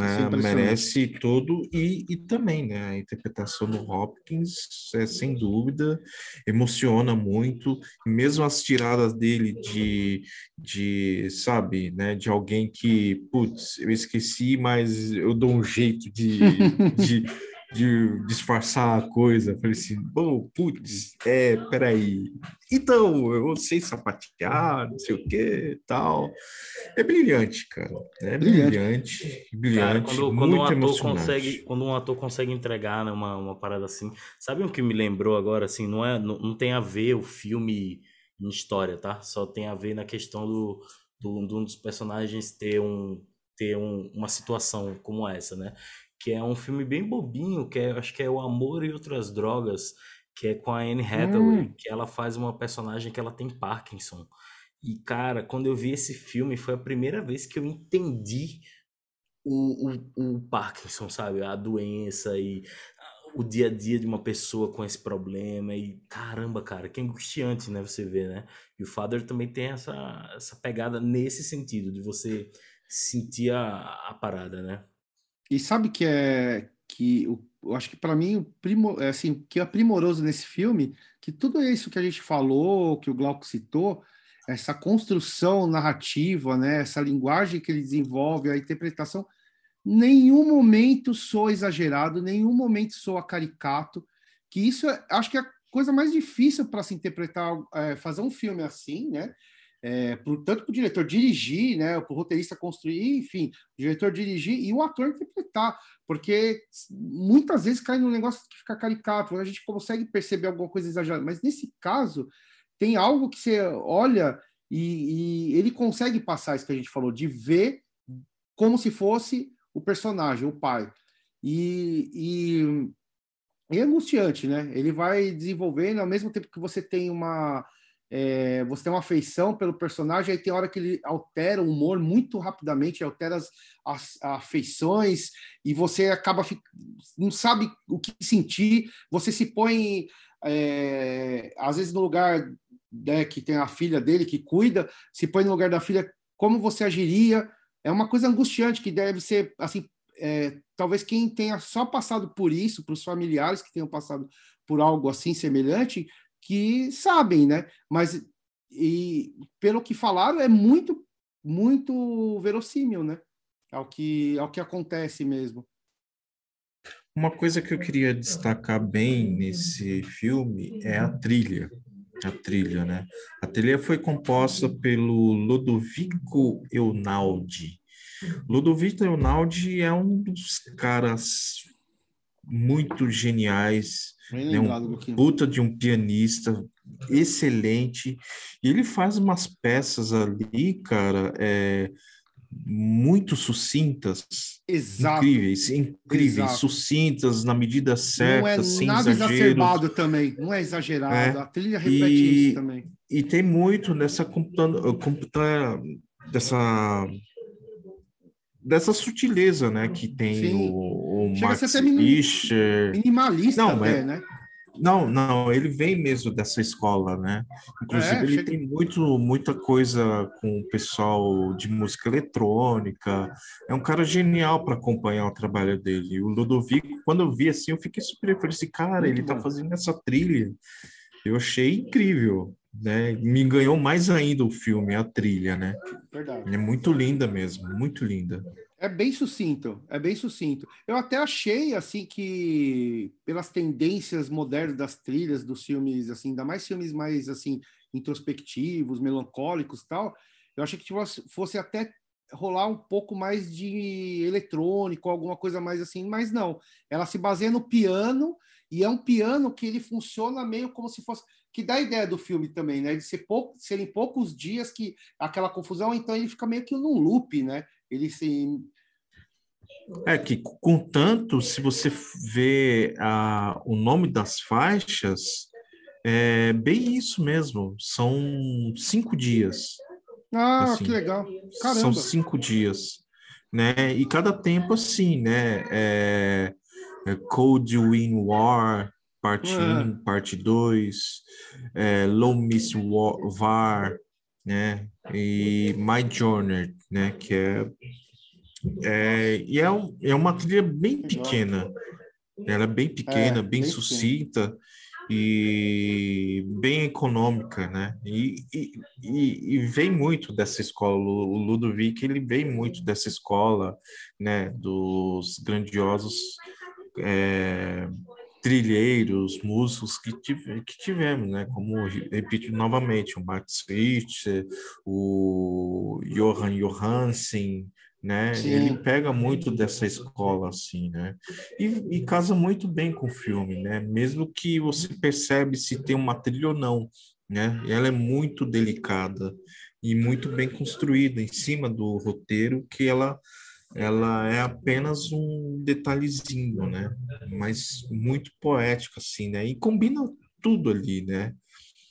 é, merece todo. E, e também, né? A interpretação do Hopkins, é, sem dúvida, emociona muito. Mesmo as tiradas dele de, de, sabe, né? De alguém que, putz, eu esqueci, mas eu dou um jeito de, de de disfarçar a coisa. Falei assim, bom, putz, é, peraí. Então, eu sei sapatear, não sei o que, tal. É brilhante, cara. É brilhante, brilhante, cara, quando, quando um ator consegue, quando um ator consegue entregar né, uma, uma parada assim. Sabe o que me lembrou agora, assim, não é, não, não tem a ver o filme em história, tá? Só tem a ver na questão do, do, de um dos personagens ter um ter um, uma situação como essa, né? Que é um filme bem bobinho, que é, acho que é O Amor e Outras Drogas, que é com a Anne Hathaway, hum. que ela faz uma personagem que ela tem Parkinson. E, cara, quando eu vi esse filme, foi a primeira vez que eu entendi o, o, o Parkinson, sabe? A doença e o dia a dia de uma pessoa com esse problema. E, caramba, cara, que angustiante, né? Você vê, né? E o Father também tem essa, essa pegada nesse sentido, de você sentir a, a parada, né? E sabe que é que eu, eu acho que para mim o primo, é assim, que é primoroso nesse filme, que tudo isso que a gente falou, que o Glauco citou, essa construção narrativa, né, essa linguagem que ele desenvolve, a interpretação, nenhum momento soa exagerado, nenhum momento soa caricato, que isso é, acho que é a coisa mais difícil para se interpretar, é, fazer um filme assim, né? É, pro, tanto para o diretor dirigir, né, para o roteirista construir, enfim, o diretor dirigir e o ator interpretar, porque muitas vezes cai num negócio que fica caricato, a gente consegue perceber alguma coisa exagerada, mas nesse caso tem algo que você olha e, e ele consegue passar isso que a gente falou, de ver como se fosse o personagem, o pai. E, e, e é angustiante, né? Ele vai desenvolvendo, ao mesmo tempo que você tem uma é, você tem uma afeição pelo personagem, aí tem hora que ele altera o humor muito rapidamente, altera as, as afeições, e você acaba não sabe o que sentir, você se põe, é, às vezes, no lugar né, que tem a filha dele que cuida, se põe no lugar da filha, como você agiria? É uma coisa angustiante que deve ser, assim, é, talvez quem tenha só passado por isso, para os familiares que tenham passado por algo assim semelhante, que sabem, né? Mas e pelo que falaram é muito muito verossímil, né? Ao que ao que acontece mesmo. Uma coisa que eu queria destacar bem nesse filme é a trilha. A trilha, né? A trilha foi composta pelo Ludovico Eunaldi. Ludovico Eunaldi é um dos caras muito geniais é um puta de um pianista excelente. E ele faz umas peças ali, cara, é, muito sucintas. Exato. Incríveis, incríveis, Exato. sucintas, na medida certa, Não é sem nada exageros. exacerbado também, não é exagerado. É. A trilha reflete e, isso também. E tem muito nessa computadora, dessa dessa sutileza, né, que tem o, o Chega Max Fischer. Minimalista não, até, é, né? Não, não, ele vem mesmo dessa escola, né? Inclusive, é, ele chega... tem muito, muita coisa com o pessoal de música eletrônica. É um cara genial para acompanhar o trabalho dele. O Ludovico, quando eu vi assim, eu fiquei super. Eu falei assim, cara, muito ele bom. tá fazendo essa trilha. Eu achei incrível, né? Me ganhou mais ainda o filme, a trilha, né? Verdade. É muito linda mesmo, muito linda. É bem sucinto, é bem sucinto. Eu até achei assim que pelas tendências modernas das trilhas dos filmes, assim, ainda mais filmes mais assim introspectivos, melancólicos, tal, eu achei que fosse, fosse até rolar um pouco mais de eletrônico, alguma coisa mais assim, mas não. Ela se baseia no piano e é um piano que ele funciona meio como se fosse que dá a ideia do filme também, né? De ser pouco, serem poucos dias que aquela confusão, então ele fica meio que num loop, né? Ele se é que, contanto, se você vê a, o nome das faixas, é bem isso mesmo. São cinco dias. Ah, assim, que legal. Caramba. São cinco dias. Né? E cada tempo assim, né? É, é Cold Wind War, parte Ah. 1, parte 2, é, Low Miss Var, né? E My Journey, né? Que é, é, e é, um- é uma trilha bem pequena. Ela é bem pequena, É, bem bem sucinta e bem econômica, né? E, e, e, e vem muito dessa escola. O o Ludovic, ele vem muito dessa escola, né? Dos grandiosos é, trilheiros, músicos que, tive, que tivemos, né? Como, repito novamente, o Max Richter, o Johan Johansen, né? Sim. Ele pega muito dessa escola, assim, né? E, e casa muito bem com o filme, né? Mesmo que você percebe se tem uma trilha ou não, né? Ela é muito delicada e muito bem construída em cima do roteiro, que ela ela é apenas um detalhezinho, né? Mas muito poética, assim, né? E combina tudo ali, né?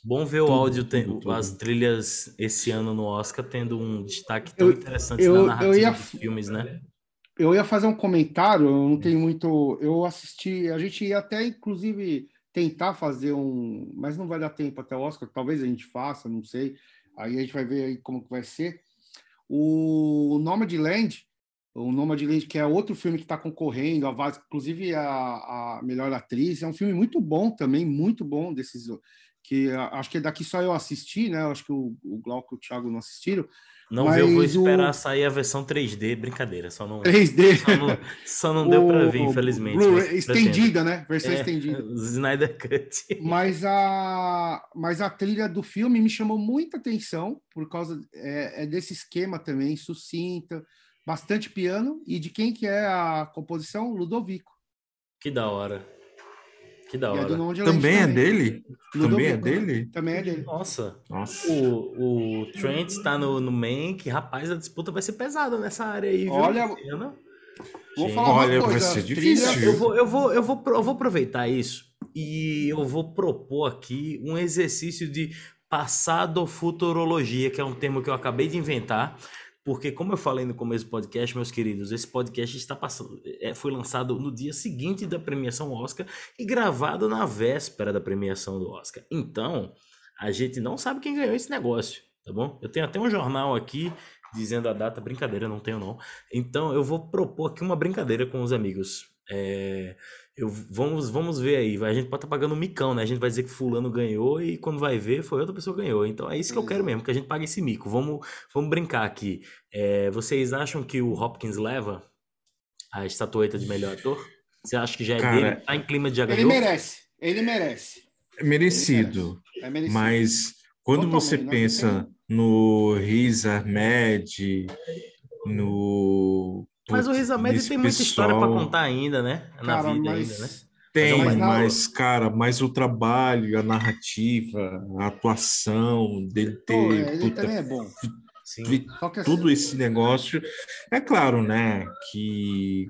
Bom ver o Tudo, áudio, tem- tudo, tudo. as trilhas esse ano no Oscar tendo um destaque tão Eu- interessante eu- na eu narrativa ia- dos filmes, né? Eu ia fazer um comentário, eu não tenho muito. Eu assisti, a gente ia até, inclusive, tentar fazer um. Mas não vai dar tempo até o Oscar, talvez a gente faça, não sei. Aí a gente vai ver aí como que vai ser. O Nomadland, o Nomadland, que é outro filme que está concorrendo, a vários, inclusive a, a melhor atriz, é um filme muito bom também, muito bom desses. Que acho que daqui só eu assisti, né? Acho que o, o Glauco e o Thiago não assistiram. Não vi, eu vou Mas o- esperar sair a versão 3D, brincadeira, só não, 3D. só não, só não deu pra ver, infelizmente. Mas estendida, né? Versão É, estendida. Snyder Cut. Mas a, mas a trilha do filme me chamou muita atenção por causa é, é desse esquema também, sucinta, bastante piano. E de quem que é a composição? Ludovico. Que da hora. Que da é hora. Nomadland Também é dele? Também é Ludovico, dele? Também é dele. Nossa, Nossa. o, o Trent tá no, no que rapaz, a disputa vai ser pesada nessa área aí, viu? Olha? Vou Gente, falar Olha, uma vai coisa. ser difícil? Eu vou, eu, vou, eu, vou, eu vou aproveitar isso e eu vou propor aqui um exercício de passadofuturologia, que é um termo que eu acabei de inventar, porque como eu falei no começo do podcast, meus queridos, esse podcast está passando, é, foi lançado no dia seguinte da premiação Oscar e gravado na véspera da premiação do Oscar. Então, a gente não sabe quem ganhou esse negócio, tá bom? Eu tenho até um jornal aqui dizendo a data, brincadeira, não tenho não. Então, eu vou propor aqui uma brincadeira com os amigos. É, eu, vamos, vamos ver aí. vai- A gente pode estar pagando um micão, né? A gente vai dizer que fulano ganhou e quando vai ver foi outra pessoa que ganhou. Então é isso que eu quero mesmo, que a gente pague esse mico. Vamos, vamos brincar aqui. É, vocês acham que o Hopkins leva a estatueta de melhor ator? Você acha que já é Cara, dele? Tá em clima de já Ele ganhou? merece. Ele merece. É merecido. É merecido. Mas quando Totalmente, você pensa no Riz Ahmed, no. Mas o Riz Ahmed tem muita história pessoal- contar ainda, né? Na Cara, vida mas... ainda, né? Tem, Mas mas, na- cara, mas o trabalho, a narrativa, a atuação dele ter é, ele puta, também é bom. Sim. assim, tudo esse negócio. É claro, né, que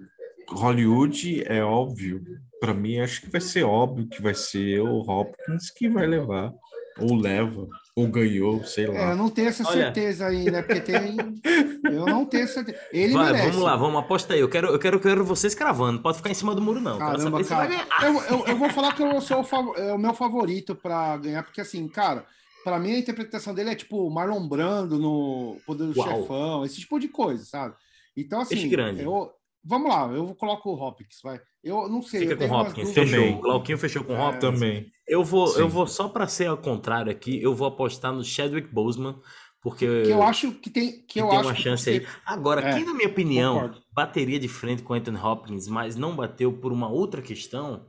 Hollywood é óbvio. Para mim, acho que vai ser óbvio que vai ser o Hopkins que vai levar, ou leva, ou ganhou, sei É, eu lá. não tenho essa Olha. certeza ainda, porque tem. Eu não tenho certeza. Ele Vai, merece. vamos lá, vamos, aposta aí. Eu quero, eu quero, eu quero vocês cravando. Pode ficar em cima do muro, não. Caramba, cara. Eu, eu, eu vou falar que eu sou o, fav- é o meu favorito para ganhar, porque assim, cara, para mim a interpretação dele é tipo Marlon Brando no Poder do Uau. Chefão, esse tipo de coisa, sabe? Então, assim, eu. Vamos lá, eu coloco o Hopkins, vai. Eu não sei. Fica eu com umas Hopkins, fechou. Também. O Glauquinho fechou com É. Hopkins. Também. Eu vou, eu Sim. vou só para ser ao contrário aqui, eu vou apostar no Chadwick Boseman, porque Que eu acho que tem. Que, que eu tem acho uma que chance você- aí. Agora, É, quem na minha opinião concordo. bateria de frente com Anthony Hopkins, mas não bateu por uma outra questão,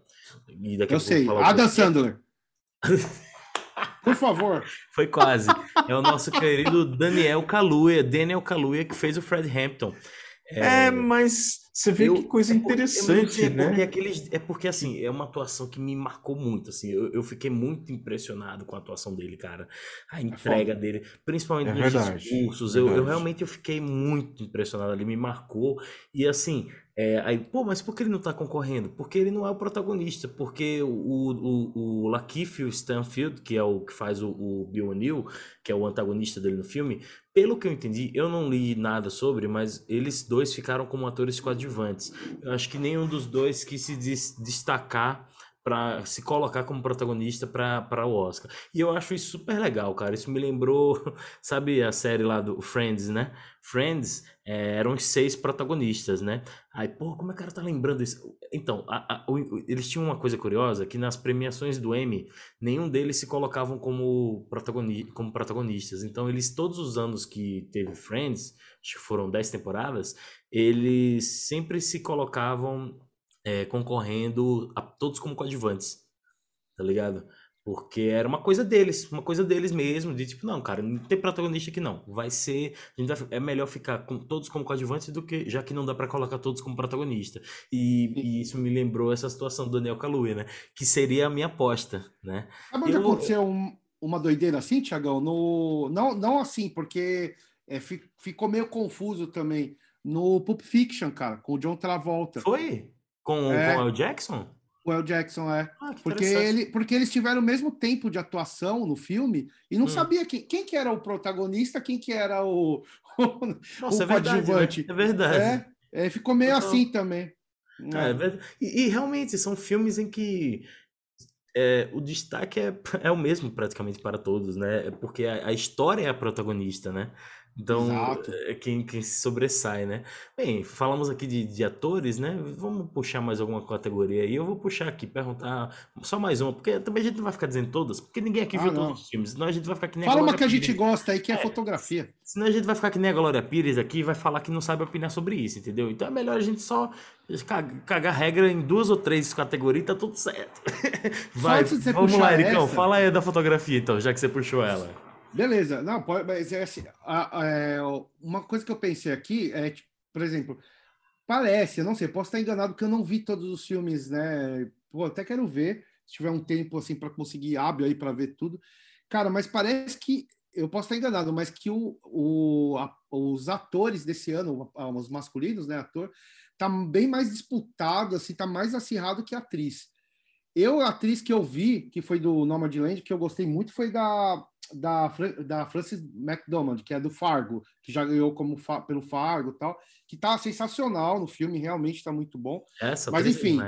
e daqui a Eu sei. o Adam Sandler. Por favor. Foi quase. É o nosso querido Daniel Kaluuya, Daniel Kaluuya que fez o Fred Hampton. É, mas você vê Eu- que coisa é porque- eu não interessante, é porque né? aqueles, é porque assim, é uma atuação que me marcou muito, assim, eu, eu fiquei muito impressionado com a atuação dele, cara, a entrega dele, principalmente É nos verdade, discursos, eu, eu verdade. realmente eu fiquei muito impressionado ali, me marcou, e assim, é, aí, pô, mas por que ele não tá concorrendo? Porque ele não é o protagonista, porque o, o, o Lakeith Stanfield, que é o que faz o, o Bill O'Neill, que é o antagonista dele no filme, pelo que eu entendi, eu não li nada sobre, mas eles dois ficaram como atores coadjuvantes. Eu acho que nenhum dos dois quis se des- destacar para se colocar como protagonista para o Oscar. E eu acho isso super legal, cara. Isso me lembrou, sabe a série lá do Friends, né? Friends é, eram os seis protagonistas, né? Aí, pô, como é que o cara tá lembrando isso? Então, a, a, o, eles tinham uma coisa curiosa, que nas premiações do Emmy, nenhum deles se colocavam como, protagoni como protagonistas. Então, eles, todos os anos que teve Friends, acho que foram dez temporadas, eles sempre se colocavam é, concorrendo a todos como coadjuvantes, tá ligado? Porque era uma coisa deles, uma coisa deles mesmo, de tipo, não, cara, não tem protagonista aqui não. Vai ser. Vai, é melhor ficar com todos como coadjuvantes do que. Já que não dá para colocar todos como protagonista. E, e, isso me lembrou essa situação do Daniel Kaluuya, né? Que seria a minha aposta, né? Sabe onde Eu... aconteceu um, uma doideira assim, Tiagão? No... Não, não assim, porque é, ficou meio confuso também. No Pulp Fiction, cara, com o John Travolta. Foi? Com, é, com o El Jackson? O El Jackson, é. Ah, porque, ele, porque eles tiveram o mesmo tempo de atuação no filme e não hum. sabia quem, quem que era o protagonista, quem que era o, o, Nossa, o é coadjuvante. Verdade, né? É verdade. É, é, ficou meio assim também. É, é verdade. E, e, realmente são filmes em que é, o destaque é, é o mesmo praticamente para todos, né? Porque a, a história é a protagonista, né? Então, é quem, quem se sobressai, né? Bem, falamos aqui de, de atores, né? Vamos puxar mais alguma categoria aí. Eu vou puxar aqui, perguntar só mais uma, porque também a gente não vai ficar dizendo todas, porque ninguém aqui ah, viu não. todos os filmes, senão a gente vai ficar que nem Fala uma que a gente gosta aí, que é, é fotografia. Senão a gente vai ficar que nem a Glória Pires aqui e vai falar que não sabe opinar sobre isso, entendeu? Então é melhor a gente só cagar regra em duas ou três categorias e tá tudo certo. Vai, vamos lá, Ericão, essa... fala aí da fotografia então, já que você puxou ela. Beleza, não, pode, mas é assim, a, a, é, uma coisa que eu pensei aqui é, tipo, por exemplo, parece, eu não sei, posso estar enganado porque eu não vi todos os filmes, né? Pô, até quero ver, se tiver um tempo assim para conseguir hábil aí para ver tudo. Cara, mas parece que eu posso estar enganado, mas que o, o a, os atores desse ano, os masculinos, né, ator, tá bem mais disputado, assim, tá mais acirrado que a atriz. Eu, a atriz que eu vi, que foi do Nomadland, que eu gostei muito, foi da da, da Frances McDormand, que é do Fargo, que já ganhou como pelo Fargo e tal, que tá sensacional no filme, realmente tá muito bom. Essa Mas enfim,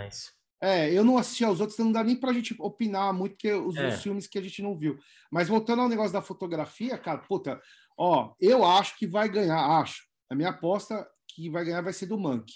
é, eu não assisti aos outros, então não dá nem pra gente opinar muito, que os, é. os, filmes que a gente não viu. Mas voltando ao negócio da fotografia, cara, puta, ó, eu acho que vai ganhar, acho. A minha aposta que vai ganhar vai ser do Monkey.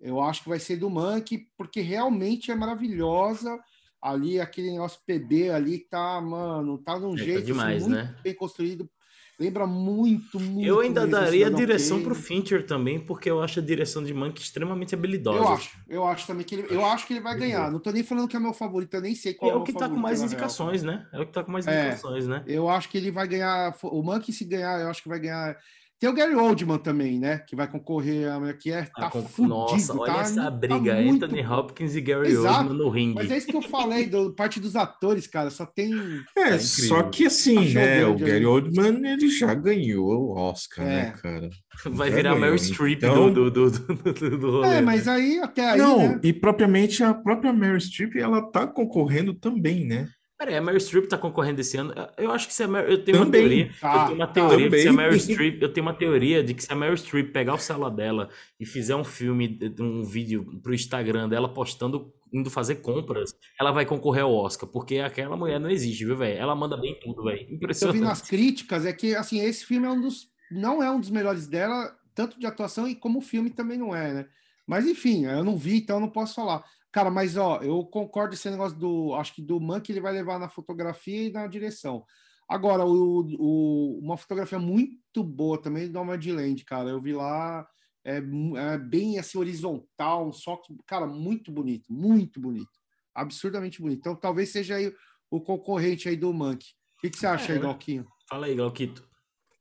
Eu acho que vai ser do Monkey, porque realmente é maravilhosa ali aquele nosso PB ali tá, mano, tá de um é, tá jeito tá demais, assim, muito né? bem construído. Lembra muito, muito. Eu ainda daria a direção para o Fincher também, porque eu acho a direção de Monk extremamente habilidosa. Eu acho, eu acho também que ele, eu acho que ele vai ganhar. Não tô nem falando que é meu favorito, eu nem sei qual é, é o que tá com mais indicações, real. né? É o que tá com mais é, indicações, né? Eu acho que ele vai ganhar. O Monk, se ganhar, eu acho que vai ganhar tem o Gary Oldman também, né? Que vai concorrer, que é, tá ah, fudido, Nossa, olha tá, essa briga, tá Anthony Hopkins e Gary Exato. Oldman no ringue. Mas é isso que eu falei, do, parte dos atores, cara, só tem... É, tá só que assim, né, o Gary Oldman, ele já ganhou o Oscar, né, é. né, cara? Vai já virar. Meryl Streep então... do, do, do, do, do rolê. É, mas aí, até aí, Não, né? e propriamente a própria Meryl Streep, ela tá concorrendo também, né? Peraí, a Meryl Streep tá concorrendo esse ano. Eu acho que se a Meryl, eu tenho também, uma teoria, tá, eu tenho uma teoria de que se a Meryl Streep, eu tenho uma teoria de que se a Meryl Streep pegar o celular dela e fizer um filme, um vídeo pro Instagram dela postando indo fazer compras, ela vai concorrer ao Oscar, porque aquela mulher não existe, viu, velho? Ela manda bem tudo, velho. Impressionante. Eu vi nas críticas é que assim, esse filme é um dos não é um dos melhores dela, tanto de atuação e como o filme também não é, né? Mas enfim, eu não vi, então eu não posso falar. Cara, mas ó, eu concordo esse negócio do. Acho que do Monkey ele vai levar na fotografia e na direção. Agora, o, o, uma fotografia muito boa também do Nomadland, cara. Eu vi lá, é, é bem assim, horizontal, um só cara, muito bonito, muito bonito. Absurdamente bonito. Então, talvez seja aí o concorrente aí do Monkey. O que, que você acha é, aí, Galquinho? Fala aí, Galquito.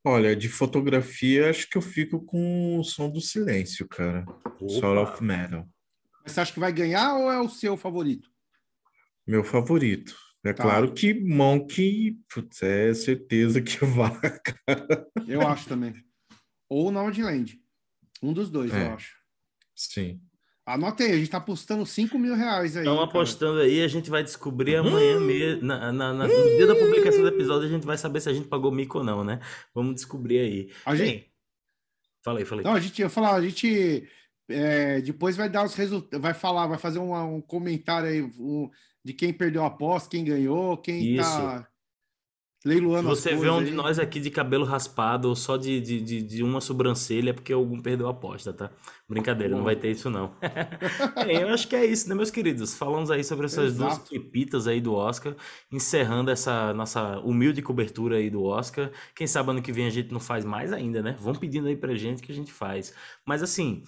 Olha, de fotografia, acho que eu fico com o som do silêncio, cara. Opa. Soul of Metal. Mas você acha que vai ganhar ou é o seu favorito? Meu favorito. É tá. claro que Monkey, putz, é certeza que vai, cara. Eu acho também. Ou Nomadland. Um dos dois, é. eu acho. Sim. Anota aí, a gente tá apostando 5 mil reais aí. Estamos apostando aí, a gente vai descobrir amanhã hum. mesmo. Na, na, na, no dia da publicação do episódio, a gente vai saber se a gente pagou mico ou não, né? Vamos descobrir aí. A gente. Falei, falei. Não, a gente ia falar, a gente é, depois vai dar os resultados, vai falar, vai fazer um, um comentário aí um, de quem perdeu a aposta, quem ganhou, quem Isso. tá leiloando as Você vê um de aí. nós aqui de cabelo raspado ou só de, de, de, de uma sobrancelha é porque algum perdeu a aposta, tá? Brincadeira, não vai ter isso não. Bem, eu acho que é isso, né, meus queridos? Falamos aí sobre essas duas Exato. pepitas aí do Oscar, encerrando essa nossa humilde cobertura aí do Oscar. Quem sabe ano que vem a gente não faz mais ainda, né? Vão pedindo aí pra gente que a gente faz. Mas assim,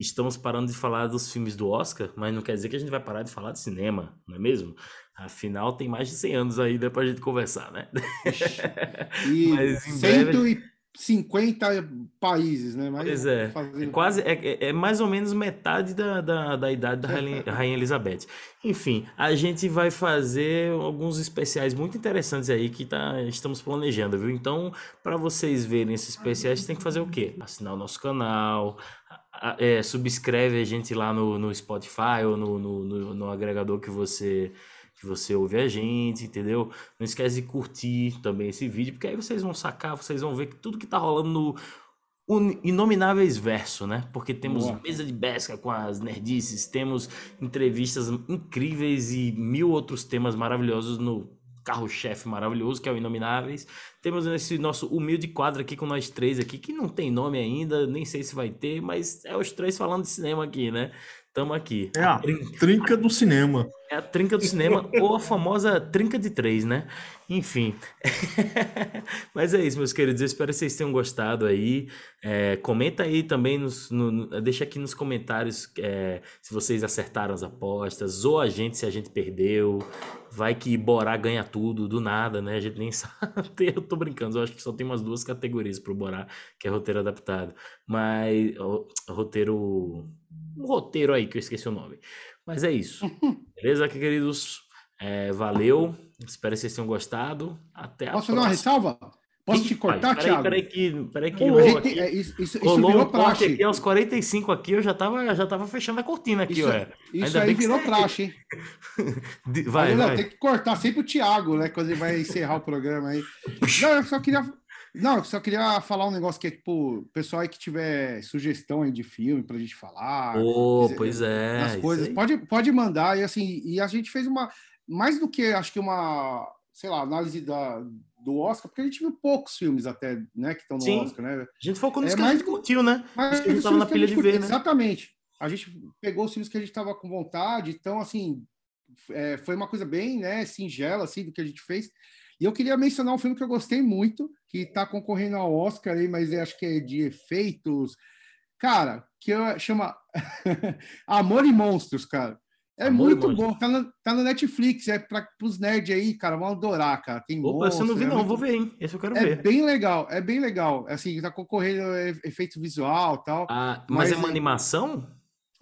estamos parando de falar dos filmes do Oscar, mas não quer dizer que a gente vai parar de falar de cinema, não é mesmo? Afinal, tem mais de 100 anos aí, dá pra gente conversar, né? E Mas em breve- 150 países, né? Mas Pois é, é fazendo- quase é, é- é mais ou menos metade da, da, da idade da Rainha, Rainha Elizabeth. Enfim, a gente vai fazer alguns especiais muito interessantes aí que tá, estamos planejando, viu? Então, para vocês verem esses especiais, tem que fazer o quê? Assinar o nosso canal, é, subscreve a gente lá no, no Spotify ou no, no, no- agregador que você que você ouve a gente, entendeu? Não esquece de curtir também esse vídeo, porque aí vocês vão sacar, vocês vão ver que tudo que tá rolando no Inomináveis Verso, né? Porque temos Boa. mesa de pesca com as nerdices, temos entrevistas incríveis e mil outros temas maravilhosos no carro-chefe maravilhoso que é o Inomináveis. Temos esse nosso humilde quadro aqui com nós três aqui, que não tem nome ainda, nem sei se vai ter, mas é os três falando de cinema aqui, né? Tamo aqui. É a trinca do cinema. É a trinca do cinema ou a famosa trinca de três, né? Enfim. Mas é isso, meus queridos. Eu espero que vocês tenham gostado aí. É, comenta aí também, nos, no- no- deixa aqui nos comentários é, se vocês acertaram as apostas, ou a gente se a gente perdeu. Vai que Borá ganha tudo do nada, né? A gente nem sabe. Eu tô brincando, eu acho que só tem umas duas categorias pro Borá, que é roteiro adaptado. Mas. ó, roteiro. Um roteiro aí que eu esqueci o nome. Mas é isso. Beleza, queridos? É, valeu. Espero que vocês tenham gostado. Até a Posso fazer uma próxima. ressalva? Posso te cortar, pai, Thiago? Peraí, peraí que, peraí que rolou gente- aqui. é, isso, isso, isso virou um praxe. aqui aos 45 aqui, eu já tava, já tava fechando a cortina aqui, Isso, ué. isso Ainda aí virou você- praxe, hein? Vai, não, vai. tem que cortar sempre o Thiago, né? Quando ele vai encerrar o programa aí. Não, eu só queria. Não, eu só queria falar um negócio que é tipo, pessoal aí que tiver sugestão aí de filme pra gente falar, quiser- pois é. isso coisas, pode, pode mandar. E assim, e a gente fez uma. Mais do que acho que uma, sei lá, análise da, do Oscar, porque a gente viu poucos filmes até, né, que estão no Sim. Oscar, né? A gente focou nos É que a mais gente curtiu, né? Mas que a gente tava na a pilha de ver, né? Exatamente. A gente pegou os filmes que a gente estava com vontade, então, assim, é, foi uma coisa bem né, singela, assim, do que a gente fez. E eu queria mencionar um filme que eu gostei muito, que está concorrendo ao Oscar aí, mas acho que é de efeitos. Cara, que eu- chama Amor e Monstros, cara. É Amor muito bom, tá no, tá no Netflix, é para os nerds aí, cara, vão adorar, cara. Tem Opa, esse eu não vi, é não. muito- Vou ver, hein? Esse eu quero É ver. bem legal, é bem legal. Assim, tá concorrendo é, efeito visual tal. Ah, mas, mas é uma é- animação?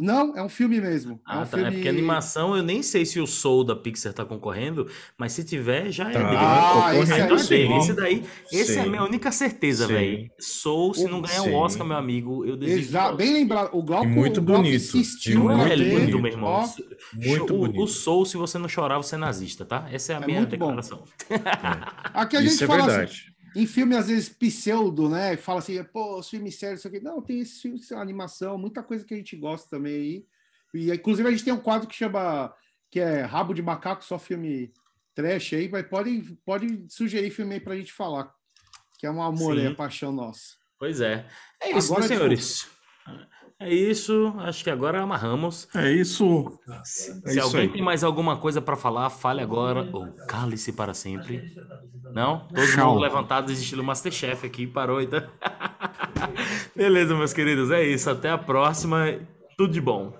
Não, é um filme mesmo. Ah, é um tá. filme... É porque animação eu nem sei se o Soul da Pixar tá concorrendo, mas se tiver, já é Tá. dele. Ah, esse então aí é dele. Esse daí, esse é a minha única certeza, velho. Soul, se não ganhar o Oscar, meu amigo, eu desisto. Exato, bem lembrado. O Glauco, muito o Glauco bonito, insistiu muito é lindo, bonito. meu irmão. ó. Muito o, bonito. o Soul, se você não chorar, você é nazista, tá? Essa é a É minha muito bom. declaração. Aqui a Isso gente é fala verdade. assim, em filme, às vezes, pseudo, né? Fala assim, pô, os filmes sérios, isso aqui. Não, tem esses filmes que são animação, muita coisa que a gente gosta também aí. E, inclusive, a gente tem um quadro que chama, que é Rabo de Macaco, só filme trash aí, mas pode, pode sugerir filme aí pra gente falar. Que é um amor Sim. a paixão nossa. Pois é. É isso, Agora, senhores. É isso. Acho que agora amarramos. É isso. Se, É se isso alguém aí. tem mais alguma coisa pra falar, fale agora ou cale-se para sempre. Não? Todo Tchau. mundo levantado, estilo Masterchef aqui, parou então. Beleza, meus queridos, é isso. Até a próxima. Tudo de bom.